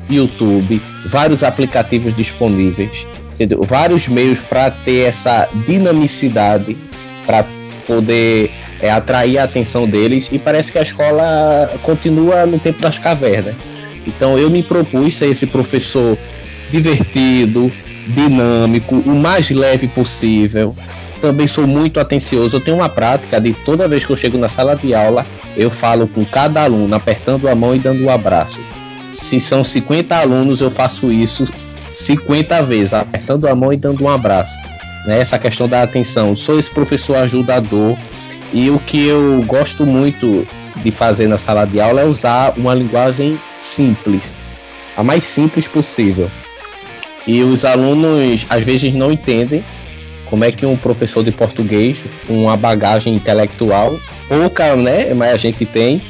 YouTube, vários aplicativos disponíveis, entendeu? vários meios para ter essa dinamicidade, para poder é, atrair a atenção deles, e parece que a escola continua no tempo das cavernas. Então eu me propus ser esse professor divertido, dinâmico, o mais leve possível. Também sou muito atencioso. Eu tenho uma prática de toda vez que eu chego na sala de aula, eu falo com cada aluno, apertando a mão e dando um abraço. Se são 50 alunos, eu faço isso 50 vezes, apertando a mão e dando um abraço. Né? Essa questão da atenção. Sou esse professor ajudador e o que eu gosto muito de fazer na sala de aula é usar uma linguagem simples, a mais simples possível. E os alunos às vezes não entendem como é que um professor de português, com uma bagagem intelectual, pouca, né, mas a gente tem,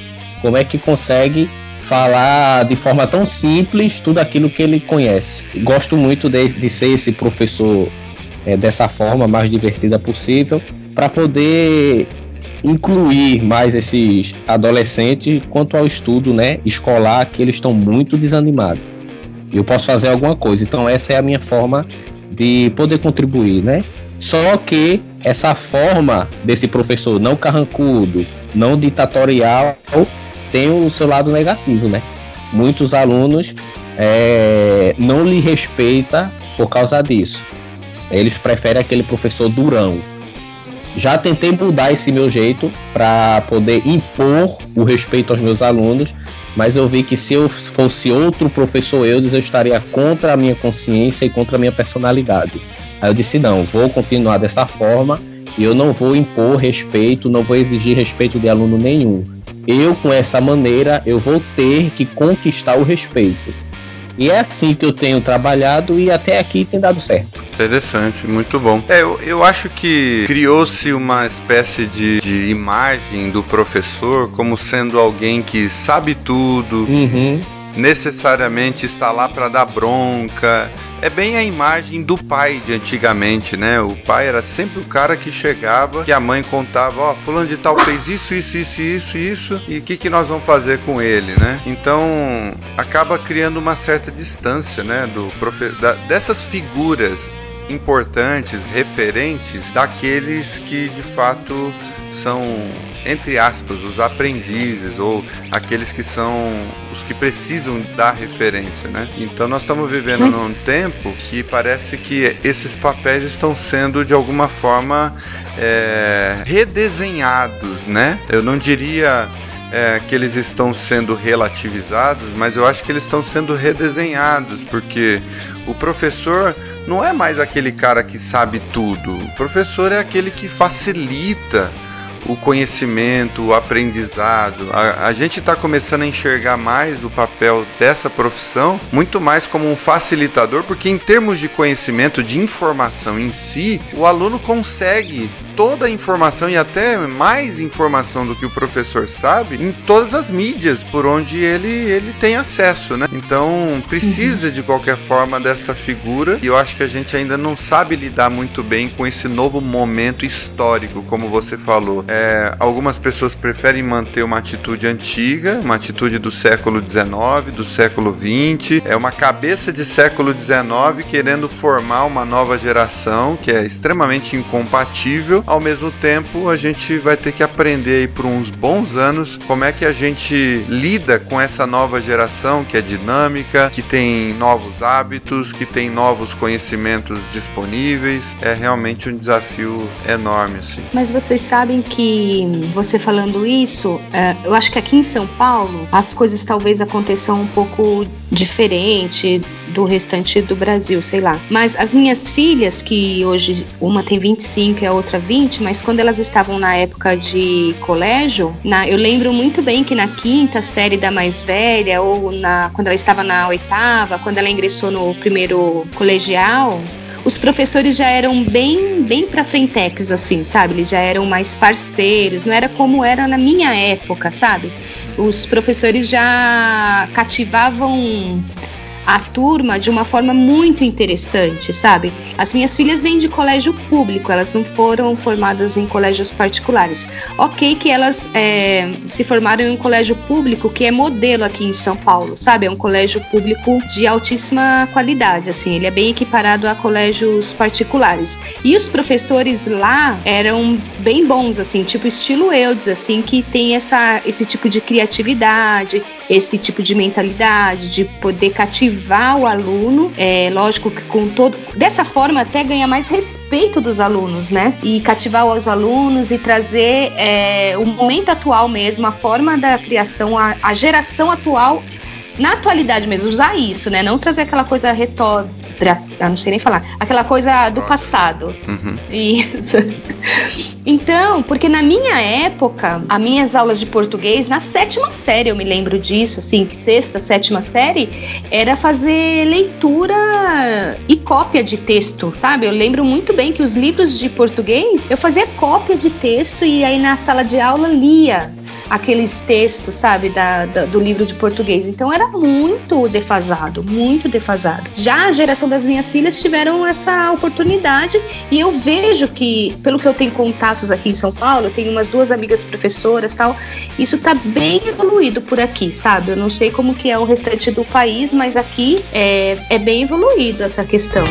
como é que consegue falar de forma tão simples tudo aquilo que ele conhece. Gosto muito de, de ser esse professor é, dessa forma, mais divertida possível, para poder incluir mais esses adolescentes quanto ao estudo né, escolar, que eles estão muito desanimados. Eu posso fazer alguma coisa. Então, essa é a minha forma de poder contribuir, né? Só que essa forma desse professor não carrancudo, não ditatorial, tem o seu lado negativo, né? Muitos alunos é, não lhe respeita por causa disso. Eles preferem aquele professor durão. Já tentei mudar esse meu jeito para poder impor o respeito aos meus alunos, mas eu vi que se eu fosse outro professor Eudes, eu estaria contra a minha consciência e contra a minha personalidade. Aí eu disse: não, vou continuar dessa forma e eu não vou impor respeito, não vou exigir respeito de aluno nenhum. Eu, com essa maneira, eu vou ter que conquistar o respeito. E é assim que eu tenho trabalhado e até aqui tem dado certo. Interessante, muito bom. É, eu, eu acho que criou-se uma espécie de, de imagem do professor como sendo alguém que sabe tudo, Uhum. Necessariamente está lá para dar bronca. É bem a imagem do pai de antigamente, né? O pai era sempre o cara que chegava, que a mãe contava, ó, fulano de tal fez isso, isso, isso, isso, isso, e o que, que nós vamos fazer com ele, né? Então acaba criando uma certa distância, né? Do profe da- dessas figuras importantes, referentes daqueles que de fato são, entre aspas, os aprendizes ou aqueles que são os que precisam da referência, né? Então nós estamos vivendo Mas- num tempo que parece que esses papéis estão sendo de alguma forma é, redesenhados, né? Eu não diria é, que eles estão sendo relativizados, mas eu acho que eles estão sendo redesenhados, porque o professor não é mais aquele cara que sabe tudo. O professor é aquele que facilita o conhecimento, o aprendizado. A, a gente está começando a enxergar mais o papel dessa profissão muito mais como um facilitador, porque em termos de conhecimento, de informação em si, o aluno consegue toda a informação e até mais informação do que o professor sabe em todas as mídias por onde ele, ele tem acesso, né? Então precisa de qualquer forma dessa figura e eu acho que a gente ainda não sabe lidar muito bem com esse novo momento histórico, como você falou. É, algumas pessoas preferem manter uma atitude antiga, uma atitude do século XIX, do século XX, é uma cabeça de século XIX querendo formar uma nova geração que é extremamente incompatível. Ao mesmo tempo, a gente vai ter que aprender aí por uns bons anos como é que a gente lida com essa nova geração que é dinâmica, que tem novos hábitos, que tem novos conhecimentos disponíveis. É realmente um desafio enorme, assim. Mas vocês sabem que você falando isso, é, eu acho que aqui em São Paulo as coisas talvez aconteçam um pouco diferente do restante do Brasil, sei lá. Mas as minhas filhas, que hoje uma tem 25 e a outra 20, mas quando elas estavam na época de colégio, na, eu lembro muito bem que na quinta série da mais velha, ou na, quando ela estava na oitava, quando ela ingressou no primeiro colegial, os professores já eram bem, bem pra frentex, assim, sabe? Eles já eram mais parceiros, não era como era na minha época, sabe? Os professores já cativavam a turma de uma forma muito interessante, sabe? As minhas filhas vêm de colégio público, elas não foram formadas em colégios particulares. Ok, que elas é, se formaram em um colégio público que é modelo aqui em São Paulo, sabe? É um colégio público de altíssima qualidade, assim, ele é bem equiparado a colégios particulares. E os professores lá eram bem bons, assim, tipo estilo Eudes, assim, que tem essa, esse tipo de criatividade, esse tipo de mentalidade, de poder cativar o aluno, é lógico que com todo. Dessa forma, até ganhar mais respeito dos alunos, né? E cativar os alunos e trazer é, o momento atual mesmo, a forma da criação, a, a geração atual na atualidade mesmo, usar isso, né? Não trazer aquela coisa retórica, ah, não sei nem falar, aquela coisa do passado. Uhum. Isso. Então, porque na minha época, as minhas aulas de português, na sétima série, eu me lembro disso, assim, sexta, sétima série, era fazer leitura e cópia de texto, sabe? Eu lembro muito bem que os livros de português, eu fazia cópia de texto e aí na sala de aula lia aqueles textos, sabe, da, da- do livro de português. Então era muito defasado, muito defasado. Já a geração das minhas filhas tiveram essa oportunidade e eu vejo que, pelo que eu tenho contatos aqui em São Paulo, eu tenho umas duas amigas professoras tal, isso tá bem evoluído por aqui, sabe? Eu não sei como que é o restante do país, mas aqui é, é bem evoluído essa questão.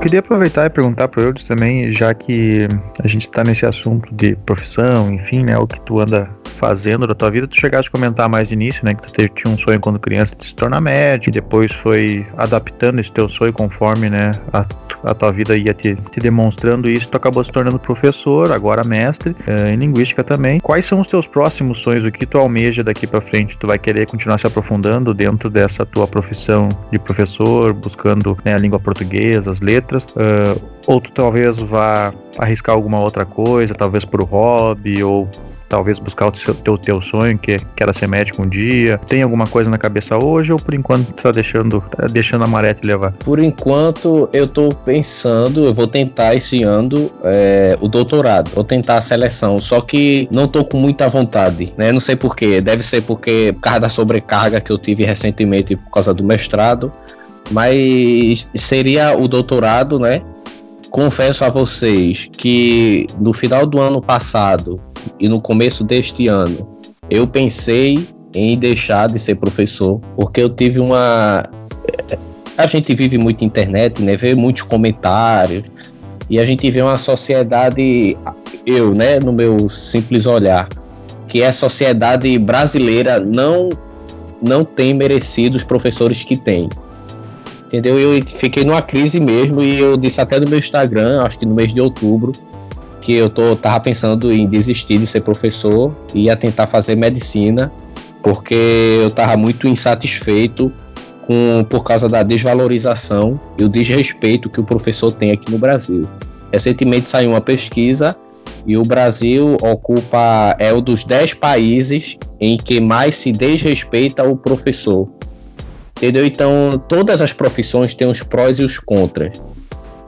Queria aproveitar e perguntar pro Eudes também, já que a gente tá nesse assunto de profissão, enfim, né, o que tu anda fazendo da tua vida, tu chegaste a comentar mais de início, né, que tu teve, tinha um sonho quando criança de se tornar médico, e depois foi adaptando esse teu sonho conforme, né, a, a tua vida ia te, te demonstrando isso, tu acabou se tornando professor, agora mestre, eh, em linguística também. Quais são os teus próximos sonhos, o que tu almeja daqui pra frente? Tu vai querer continuar se aprofundando dentro dessa tua profissão de professor, buscando né, a língua portuguesa, as letras, ah, ou tu talvez vá arriscar alguma outra coisa, talvez por hobby, ou talvez buscar o teu, teu sonho, que, que era ser médico um dia. Tem alguma coisa na cabeça hoje, ou por enquanto tá deixando, tá deixando a maré te levar? Por enquanto, eu tô pensando, eu vou tentar esse ano é, o doutorado, vou tentar a seleção, só que não tô com muita vontade, né? Não sei porquê, deve ser porque por causa da sobrecarga que eu tive recentemente por causa do mestrado, mas seria o doutorado, né? Confesso a vocês que no final do ano passado e no começo deste ano, eu pensei em deixar de ser professor, porque eu tive uma a gente vive muito internet, né? Vê muitos comentários e a gente vê uma sociedade, eu, né, no meu simples olhar, que a sociedade brasileira não não tem merecido os professores que tem. Entendeu? Eu fiquei numa crise mesmo e eu disse até no meu Instagram, acho que no mês de outubro, que eu tô, tava pensando em desistir de ser professor e ia tentar fazer medicina, porque eu tava muito insatisfeito com, por causa da desvalorização e o desrespeito que o professor tem aqui no Brasil. Recentemente saiu uma pesquisa e o Brasil ocupa é um dos 10 países em que mais se desrespeita o professor. Entendeu? Então, todas as profissões têm os prós e os contras.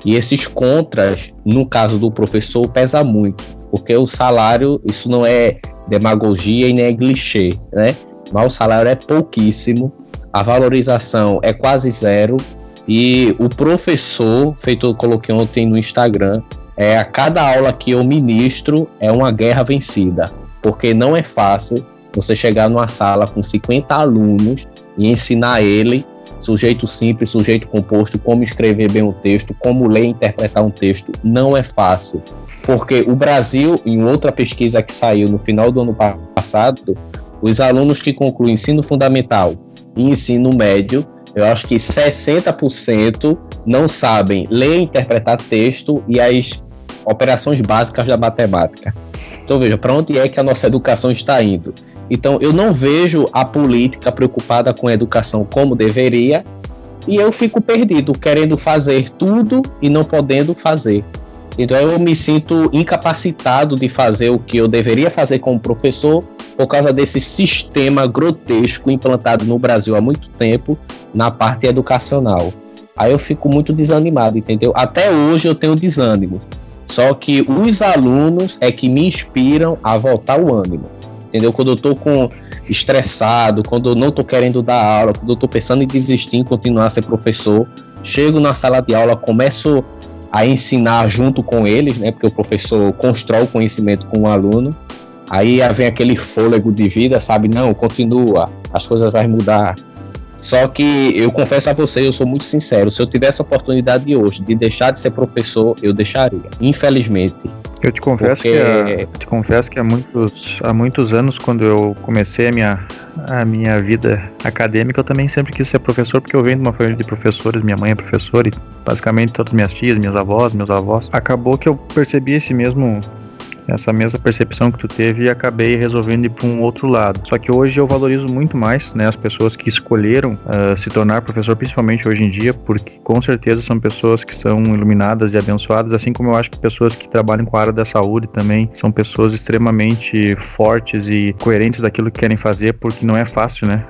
E esses contras, no caso do professor, pesa muito, porque o salário, isso não é demagogia e nem é clichê, né? Mas o salário é pouquíssimo, a valorização é quase zero e o professor, feito eu coloquei ontem no Instagram, é a cada aula que eu ministro é uma guerra vencida, porque não é fácil você chegar numa sala com 50 alunos e ensinar ele sujeito simples, sujeito composto, como escrever bem um texto, como ler e interpretar um texto, não é fácil. Porque o Brasil, em outra pesquisa que saiu no final do ano passado, os alunos que concluem ensino fundamental e ensino médio, eu acho que 60% não sabem ler e interpretar texto e as operações básicas da matemática. Então veja, para onde é que a nossa educação está indo? Então eu não vejo a política preocupada com a educação como deveria e eu fico perdido, querendo fazer tudo e não podendo fazer. Então eu me sinto incapacitado de fazer o que eu deveria fazer como professor por causa desse sistema grotesco implantado no Brasil há muito tempo na parte educacional. Aí eu fico muito desanimado, entendeu? Até hoje eu tenho desânimo. Só que os alunos é que me inspiram a voltar o ânimo. Entendeu? Quando eu tô com estressado, quando eu não tô querendo dar aula, quando eu tô pensando em desistir em continuar a ser professor, chego na sala de aula, começo a ensinar junto com eles, né? Porque o professor constrói o conhecimento com o aluno. Aí vem aquele fôlego de vida, sabe? Não, continua, as coisas vão mudar. Só que eu confesso a você, eu sou muito sincero. Se eu tivesse a oportunidade hoje de deixar de ser professor, eu deixaria. Infelizmente. Eu te confesso Porque- que, há, te confesso que há muitos, há muitos anos, quando eu comecei a minha, a minha vida acadêmica, eu também sempre quis ser professor, porque eu venho de uma família de professores, minha mãe é professora e basicamente todas minhas tias, minhas avós, meus avós. Acabou que eu percebi esse mesmo essa mesma percepção que tu teve e acabei resolvendo ir para um outro lado. Só que hoje eu valorizo muito mais né, as pessoas que escolheram ah, se tornar professor, principalmente hoje em dia, porque com certeza são pessoas que são iluminadas e abençoadas, assim como eu acho que pessoas que trabalham com a área da saúde também são pessoas extremamente fortes e coerentes daquilo que querem fazer, porque não é fácil, né?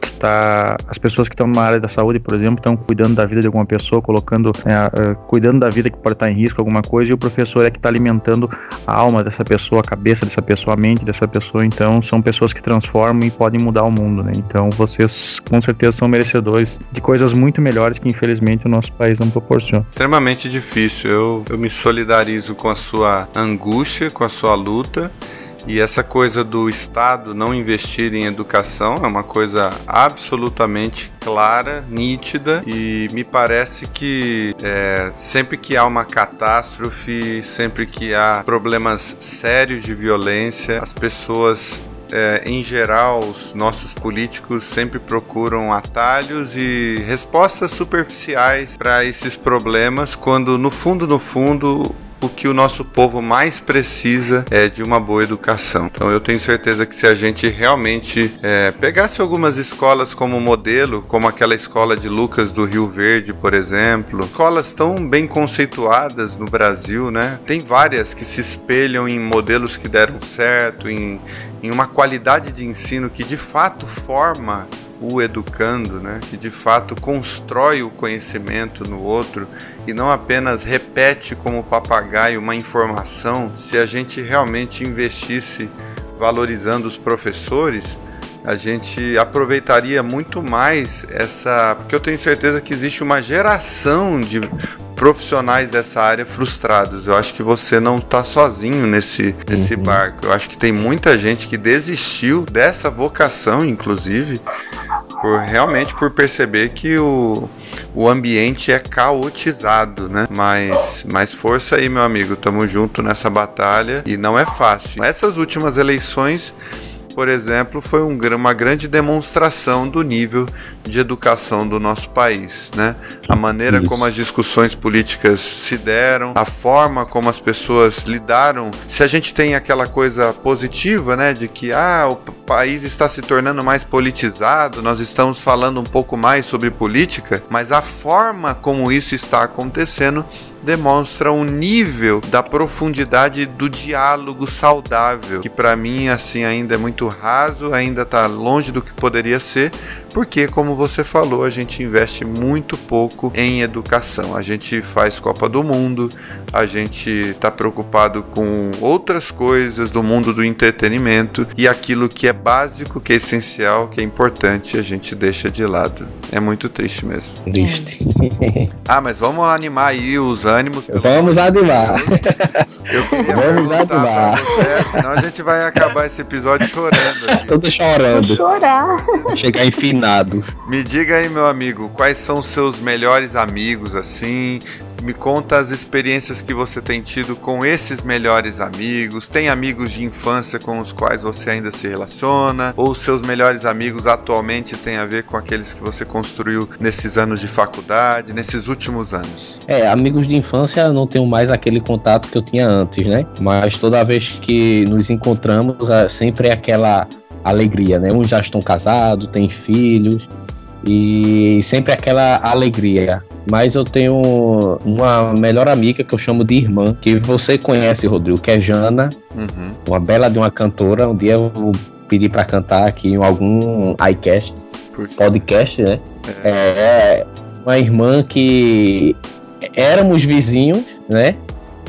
Tu tá, as pessoas que estão numa área da saúde, por exemplo, estão cuidando da vida de alguma pessoa, colocando, ah, cuidando da vida que pode estar em risco, alguma coisa, e o professor é que está alimentando a alma dessa pessoa, a cabeça dessa pessoa, a mente dessa pessoa. Então, são pessoas que transformam e podem mudar o mundo, né? Então, vocês com certeza são merecedores de coisas muito melhores que, infelizmente, o nosso país não proporciona. Extremamente difícil. Eu, eu me solidarizo com a sua angústia, com a sua luta. E essa coisa do Estado não investir em educação é uma coisa absolutamente clara, nítida. E me parece que é, sempre que há uma catástrofe, sempre que há problemas sérios de violência, as pessoas é, em geral, os nossos políticos sempre procuram atalhos e respostas superficiais para esses problemas, quando no fundo, no fundo, o que o nosso povo mais precisa é de uma boa educação. Então eu tenho certeza que se a gente realmente é, pegasse algumas escolas como modelo, como aquela escola de Lucas do Rio Verde, por exemplo, escolas tão bem conceituadas no Brasil, né? Tem várias que se espelham em modelos que deram certo, em, em uma qualidade de ensino que de fato forma o educando, né? que de fato constrói o conhecimento no outro e não apenas repete como papagaio uma informação. Se a gente realmente investisse valorizando os professores, a gente aproveitaria muito mais essa. Porque eu tenho certeza que existe uma geração de profissionais dessa área frustrados. Eu acho que você não está sozinho nesse, nesse barco. Eu acho que tem muita gente que desistiu dessa vocação, inclusive, por realmente por perceber que o, o ambiente é caotizado, né? Mas, mas força aí, meu amigo. Tamo junto nessa batalha e não é fácil. Essas últimas eleições por exemplo, foi um uma grande demonstração do nível de educação do nosso país, né? A maneira Isso. como as discussões políticas se deram, a forma como as pessoas lidaram. Se a gente tem aquela coisa positiva, né, de que ah, o país está se tornando mais politizado, nós estamos falando um pouco mais sobre política, mas a forma como isso está acontecendo demonstra um nível da profundidade do diálogo saudável, que para mim assim ainda é muito raso, ainda está longe do que poderia ser, porque como você falou, a gente investe muito pouco em educação. A gente faz Copa do Mundo, a gente está preocupado com outras coisas do mundo do entretenimento e aquilo que é básico, que é essencial, que é importante, a gente deixa de lado. É muito triste mesmo. Triste. Ah, mas vamos animar aí os ânimos. pelo Vamos animar. Eu queria Vamos animar. você, senão a gente vai acabar esse episódio chorando aqui. Todo Vou chorando. chorar. Chegar Me diga aí, meu amigo, quais são os seus melhores amigos, assim? Me conta as experiências que você tem tido com esses melhores amigos. Tem amigos de infância com os quais você ainda se relaciona? Ou seus melhores amigos atualmente têm a ver com aqueles que você construiu nesses anos de faculdade, nesses últimos anos? É, amigos de infância eu não tenho mais aquele contato que eu tinha antes, né? Mas toda vez que nos encontramos, é sempre é aquela alegria, né? Uns já estão casados, têm filhos. E sempre aquela alegria. Mas eu tenho uma melhor amiga que eu chamo de irmã, que você conhece, Rodrigo, que é Jana, Uhum. uma bela de uma cantora. Um dia eu vou pedir pra cantar aqui em algum iCast, podcast, né? É uma irmã que éramos vizinhos, né?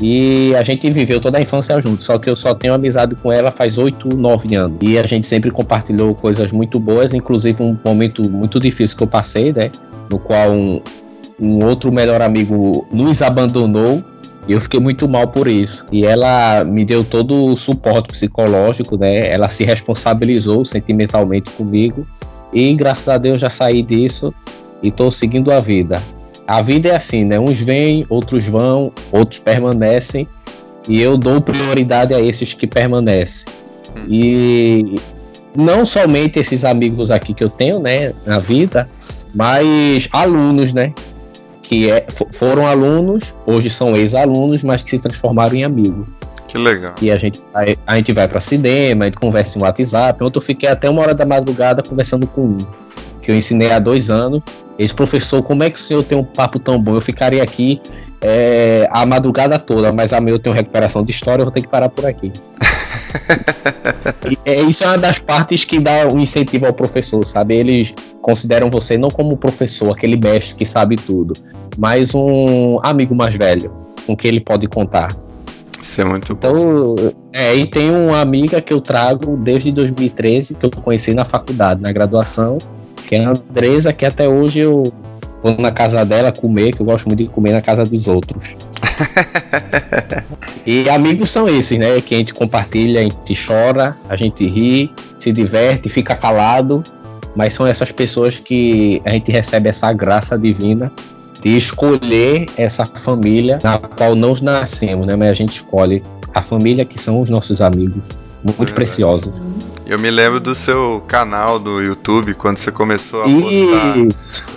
E a gente viveu toda a infância juntos, só que eu só tenho amizade com ela faz 8, 9 anos. E a gente sempre compartilhou coisas muito boas, inclusive um momento muito difícil que eu passei, né? No qual um, um outro melhor amigo nos abandonou e eu fiquei muito mal por isso. E ela me deu todo o suporte psicológico, né? Ela se responsabilizou sentimentalmente comigo. E graças a Deus já saí disso e tô seguindo a vida. A vida é assim, né? Uns vêm, outros vão, outros permanecem. E eu dou prioridade a esses que permanecem. E não somente esses amigos aqui que eu tenho, né, na vida, mas alunos, né? Que é, fo- foram alunos, hoje são ex-alunos, mas que se transformaram em amigos. Que legal. E a gente, vai- a, gente vai para cinema, a gente conversa no WhatsApp. Ontem eu fiquei até uma hora da madrugada conversando com um, que eu ensinei há dois anos. Esse professor, como é que o senhor tem um papo tão bom? Eu ficaria aqui é, a madrugada toda, mas amanhã eu tenho recuperação de história, eu vou ter que parar por aqui. E, é, isso é uma das partes que dá um incentivo ao professor, sabe? Eles consideram você não como professor, aquele mestre que sabe tudo, mas um amigo mais velho, com quem ele pode contar. Isso é muito bom. Então, é, e tem uma amiga que eu trago desde 2013, que eu conheci na faculdade, na graduação, que é a Andresa, que até hoje eu vou na casa dela comer, que eu gosto muito de comer na casa dos outros. e amigos são esses, né? Que a gente compartilha, a gente chora, a gente ri, se diverte, fica calado, mas são essas pessoas que a gente recebe essa graça divina de escolher essa família na qual nós nascemos, né? Mas a gente escolhe a família que são os nossos amigos, muito Verdade. preciosos. Eu me lembro do seu canal do YouTube, quando você começou a postar E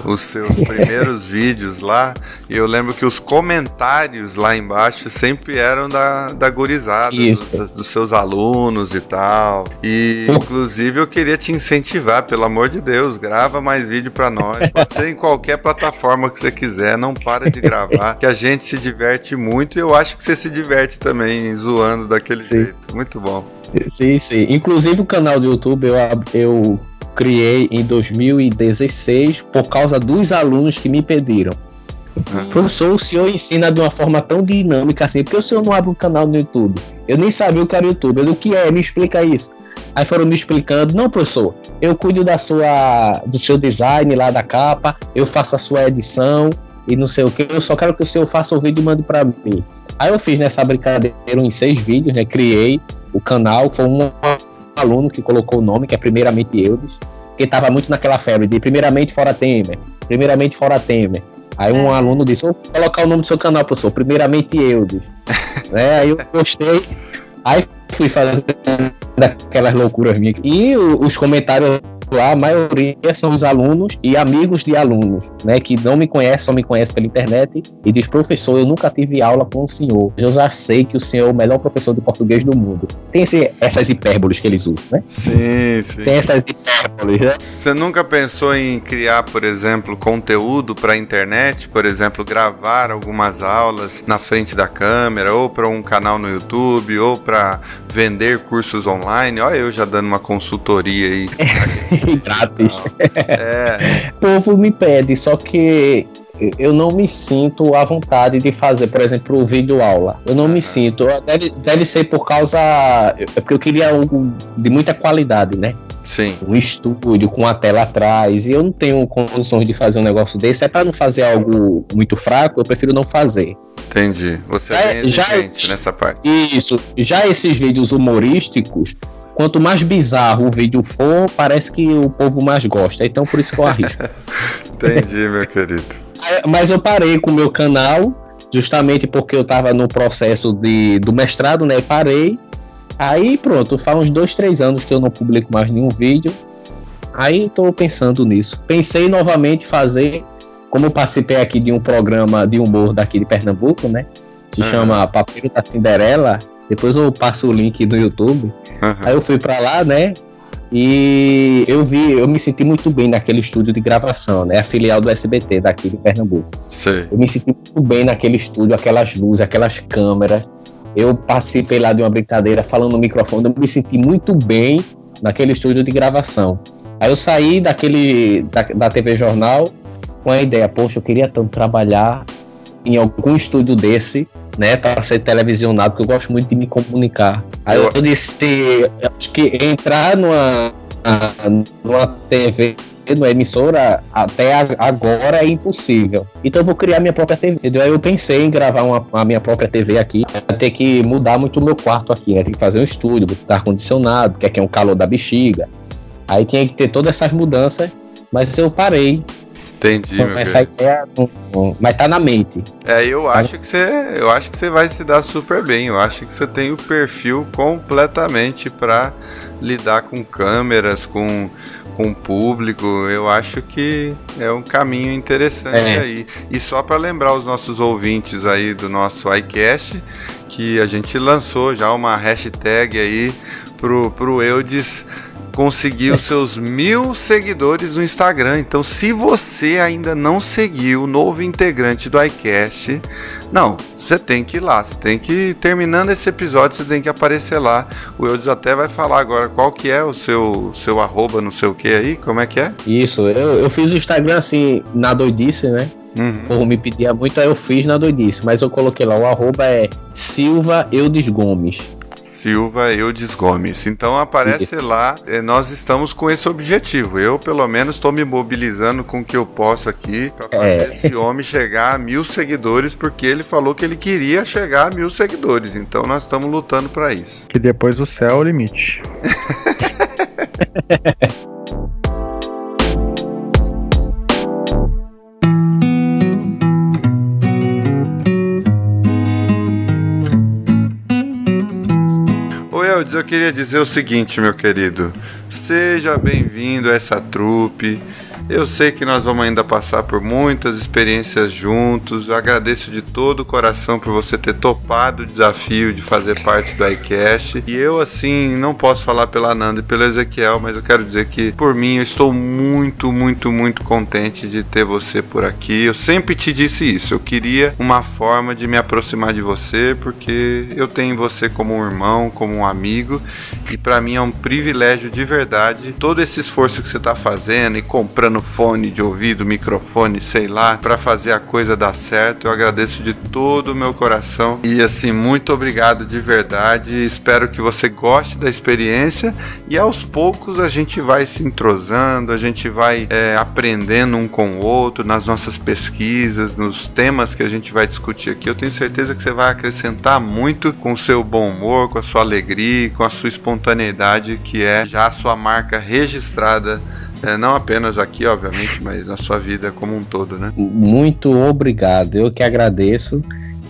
os seus primeiros vídeos lá. E eu lembro que os comentários lá embaixo sempre eram da, da gurizada, dos, dos seus alunos e tal. E inclusive eu queria te incentivar, pelo amor de Deus, grava mais vídeo pra nós. Pode ser em qualquer plataforma que você quiser, não para de gravar, que a gente se diverte muito e eu acho que você se diverte também zoando daquele Sim. jeito. Muito bom. Sim, sim. Inclusive o canal do YouTube eu, eu criei em 2016 por causa dos alunos que me pediram. Ah. Professor, o senhor ensina de uma forma tão dinâmica assim, porque o senhor não abre um canal no YouTube? Eu nem sabia o que era YouTube. Eu, o que é? Me explica isso. Aí foram me explicando, não, professor, eu cuido da sua, do seu design lá da capa, eu faço a sua edição e não sei o que, eu só quero que o senhor faça o vídeo e mande pra mim. Aí eu fiz nessa brincadeira em seis vídeos, né? Criei o canal, foi um aluno que colocou o nome, que é primeiramente Eudes, que tava muito naquela febre de primeiramente fora Temer, primeiramente fora Temer. Aí um É. aluno disse, vou colocar o nome do seu canal, professor, primeiramente Eudes. né? Aí eu gostei, aí fui fazendo daquelas loucuras minhas. E os comentários lá, a maioria são os alunos e amigos de alunos, né? Que não me conhecem, só me conhecem pela internet e diz, professor, eu nunca tive aula com o senhor. Eu já sei que o senhor é o melhor professor de português do mundo. Tem esse- essas hipérboles que eles usam, né? Sim, sim. Tem essas hipérboles, né? Você nunca pensou em criar, por exemplo, conteúdo para internet? Por exemplo, gravar algumas aulas na frente da câmera, ou para um canal no YouTube, ou para vender cursos online? Olha, eu já dando uma consultoria aí. Grátis. É, O povo me pede, só que eu não me sinto à vontade de fazer, por exemplo, o vídeo aula. Eu não me sinto. Deve, deve ser por causa. É porque eu queria algo de muita qualidade, né? sim. Um estúdio com a tela atrás. E eu não tenho condições de fazer um negócio desse. É para não fazer algo muito fraco, eu prefiro não fazer. Entendi. Você Já- é bem já- exigente nessa parte. Isso. Já esses vídeos humorísticos, quanto mais bizarro o vídeo for, parece que o povo mais gosta. Então por isso que eu arrisco. Entendi, meu querido. Mas eu parei com o meu canal, justamente porque eu tava no processo de, do mestrado, né? Parei. Aí pronto, faz uns dois, três anos que eu não publico mais nenhum vídeo. Aí tô pensando nisso. Pensei novamente fazer, como eu participei aqui de um programa de humor daqui de Pernambuco, né? Se Aham. chama Papel da Cinderela. Depois eu passo o link no YouTube. Aham. Aí eu fui pra lá, né? E eu vi, eu me senti muito bem naquele estúdio de gravação, né? A filial do SBT daqui de Pernambuco. Sei. Eu me senti muito bem naquele estúdio, aquelas luzes, aquelas câmeras. Eu participei lá de uma brincadeira falando no microfone, eu me senti muito bem naquele estúdio de gravação. Aí eu saí daquele da, da TV Jornal com a ideia, poxa, eu queria tanto trabalhar em algum estúdio desse, né, para ser televisionado, porque eu gosto muito de me comunicar. Aí eu, Eu- disse, acho que entrar numa, numa TV, numa emissora, até agora é impossível. Então eu vou criar minha própria TV. entendeu? Aí eu pensei em gravar uma, a minha própria TV aqui. Ter que mudar muito o meu quarto aqui, né? Tem que fazer um estúdio, botar ar-condicionado, que aqui é um calor da bexiga. Aí tinha que ter todas essas mudanças, mas eu parei Entendi, meu essa ideia. Mas tá na mente. É, eu acho que você, eu acho que você vai se dar super bem. Eu acho que você tem o perfil completamente para lidar com câmeras, com com o público. Eu acho que é um caminho interessante É. aí. E só para lembrar os nossos ouvintes aí do nosso iCast que a gente lançou já uma hashtag aí pro pro Eudes conseguir os seus mil seguidores no Instagram. Então, se você ainda não seguiu o novo integrante do iCast, não, você tem que ir lá. Você tem que, terminando esse episódio, você tem que aparecer lá. O Eudes até vai falar agora qual que é o seu, seu arroba, não sei o que aí, como é que é? Isso, eu, eu fiz o Instagram assim, na doidice, né? Uhum. Me pedia muito, aí eu fiz na doidice. Mas eu coloquei lá, o arroba é Silva Eudes Gomes. Silva Eudes Gomes. Então aparece lá, eh, nós estamos com esse objetivo. Eu, pelo menos, estou me mobilizando com o que eu posso aqui para fazer É. esse homem chegar a mil seguidores, porque ele falou que ele queria chegar a mil seguidores. Então nós estamos lutando para isso. Que depois o céu é o limite. Eudes, eu queria dizer o seguinte, meu querido. Seja bem-vindo a essa trupe. Eu sei que nós vamos ainda passar por muitas experiências juntos. Eu agradeço de todo o coração por você ter topado o desafio de fazer parte do iCast. E eu, assim, não posso falar pela Nanda e pelo Ezequiel, mas eu quero dizer que, por mim, eu estou muito, muito, muito contente de ter você por aqui. Eu sempre te disse isso. Eu queria uma forma de me aproximar de você, porque eu tenho você como um irmão, como um amigo, e para mim é um privilégio de verdade todo esse esforço que você está fazendo e comprando fone de ouvido, microfone, sei lá, para fazer a coisa dar certo. Eu agradeço de todo o meu coração e assim, muito obrigado de verdade. Espero que você goste da experiência e aos poucos a gente vai se entrosando, a gente vai é, aprendendo um com o outro nas nossas pesquisas, nos temas que a gente vai discutir aqui. Eu tenho certeza que você vai acrescentar muito com o seu bom humor, com a sua alegria, com a sua espontaneidade, que é já a sua marca registrada. É, não apenas aqui, obviamente, mas na sua vida como um todo, né? Muito obrigado, eu que agradeço.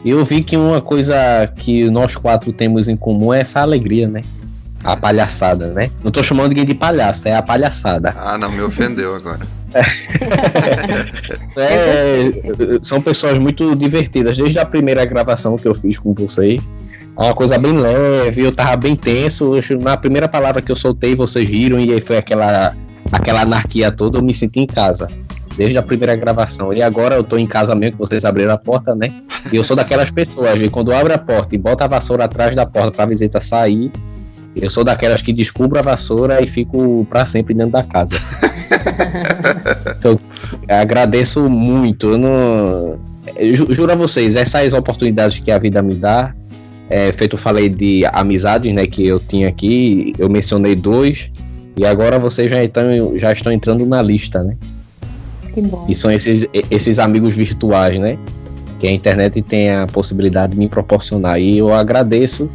Eu vi que uma coisa que nós quatro temos em comum é essa alegria, né? A palhaçada, né? Não tô chamando ninguém de palhaço, é a palhaçada. Ah, não, me ofendeu agora. É, são pessoas muito divertidas. Desde a primeira gravação que eu fiz com vocês, é uma coisa bem leve, eu tava bem tenso. Eu- Na primeira palavra que eu soltei, vocês riram e aí foi aquela, aquela anarquia toda, eu me senti em casa. Desde a primeira gravação. E agora eu tô em casa mesmo, que vocês abriram a porta, né? E eu sou daquelas pessoas, que quando abre a porta e bota a vassoura atrás da porta pra visita sair, eu sou daquelas que descubro a vassoura e fico pra sempre dentro da casa. eu agradeço muito. Eu não... eu ju- juro a vocês, essas oportunidades que a vida me dá, é, feito eu falei de amizades, né, que eu tinha aqui, eu mencionei dois, e agora vocês já estão, já estão entrando na lista, né? Que bom. E são esses, esses amigos virtuais, né? Que a internet tem a possibilidade de me proporcionar. E eu agradeço.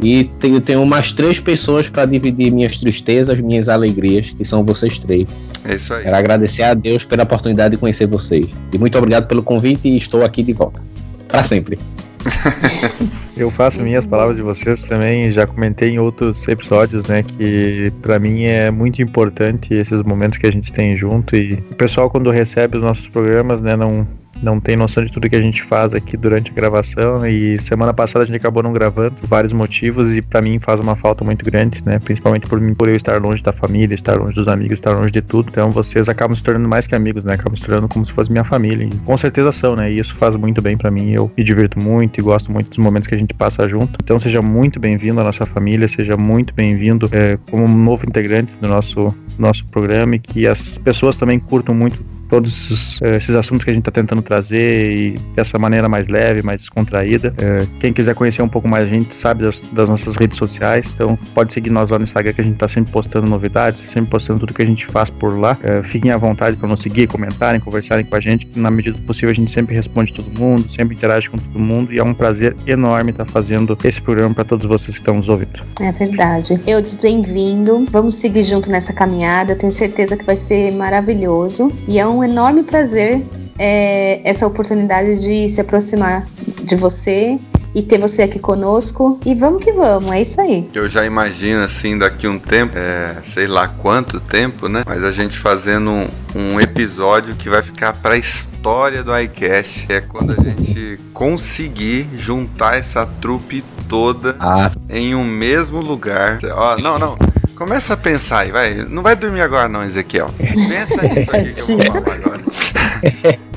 E tenho, tenho mais três pessoas para dividir minhas tristezas, minhas alegrias, que são vocês três. É isso aí. Quero agradecer a Deus pela oportunidade de conhecer vocês. E muito obrigado pelo convite e estou aqui de volta. Para sempre. Eu faço minhas palavras de vocês também, já comentei em outros episódios, né, que pra mim é muito importante esses momentos que a gente tem junto e o pessoal quando recebe os nossos programas, né, não não tem noção de tudo que a gente faz aqui durante a gravação. E semana passada a gente acabou não gravando, por vários motivos, e pra mim faz uma falta muito grande, né? Principalmente por mim, por eu estar longe da família, estar longe dos amigos, estar longe de tudo. Então vocês acabam se tornando mais que amigos, né? Acabam se tornando como se fosse minha família. E com certeza são, né? E isso faz muito bem pra mim. Eu me divirto muito e gosto muito dos momentos que a gente passa junto. Então seja muito bem-vindo à nossa família, seja muito bem-vindo é, como um novo integrante do nosso, nosso programa e que as pessoas também curtam muito todos esses, eh, esses assuntos que a gente está tentando trazer e dessa maneira mais leve, mais descontraída. Eh, quem quiser conhecer um pouco mais a gente sabe das, das nossas redes sociais, então pode seguir nós lá no Instagram que a gente está sempre postando novidades, sempre postando tudo que a gente faz por lá. Eh, fiquem à vontade para nos seguir, comentarem, conversarem com a gente, que na medida do possível a gente sempre responde todo mundo, sempre interage com todo mundo e é um prazer enorme estar fazendo esse programa para todos vocês que estão nos ouvindo. É verdade. Eu bem-vindo. Vamos seguir junto nessa caminhada. Eu tenho certeza que vai ser maravilhoso. E é um enorme prazer é, essa oportunidade de se aproximar de você e ter você aqui conosco. E vamos que vamos, é isso aí. Eu já imagino assim, daqui um tempo, é, sei lá quanto tempo, né? Mas a gente fazendo um, um episódio que vai ficar pra história do iCast. É quando a gente conseguir juntar essa trupe toda Ah, em um mesmo lugar. Ó, não, não. Começa a pensar aí, vai. Não vai dormir agora não, Ezequiel. Pensa nisso aqui que eu vou falar agora.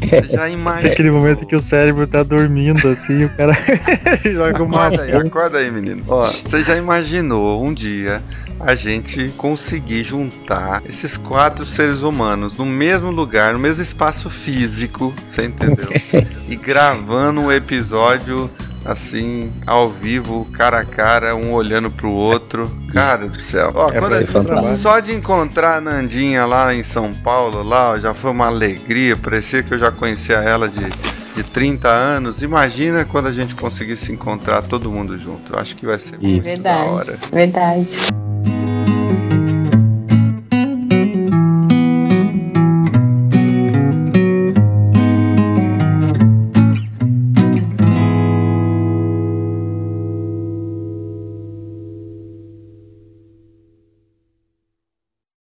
Você já É imagina. aquele momento que o cérebro tá dormindo assim, o cara joga uma Acorda aí, acorda aí, menino. Ó, você já imaginou um dia a gente conseguir juntar esses quatro seres humanos no mesmo lugar, no mesmo espaço físico, você entendeu? E gravando um episódio assim, ao vivo, cara a cara, um olhando pro outro. Cara do céu. Ó, É quando pra a ser fantástico. gente- só de encontrar a Nandinha lá em São Paulo, lá, ó, já foi uma alegria. Parecia que eu já conhecia ela de, de 30 anos. Imagina quando a gente conseguir se encontrar todo mundo junto. Eu acho que vai ser muito Isso. da Verdade, hora. verdade.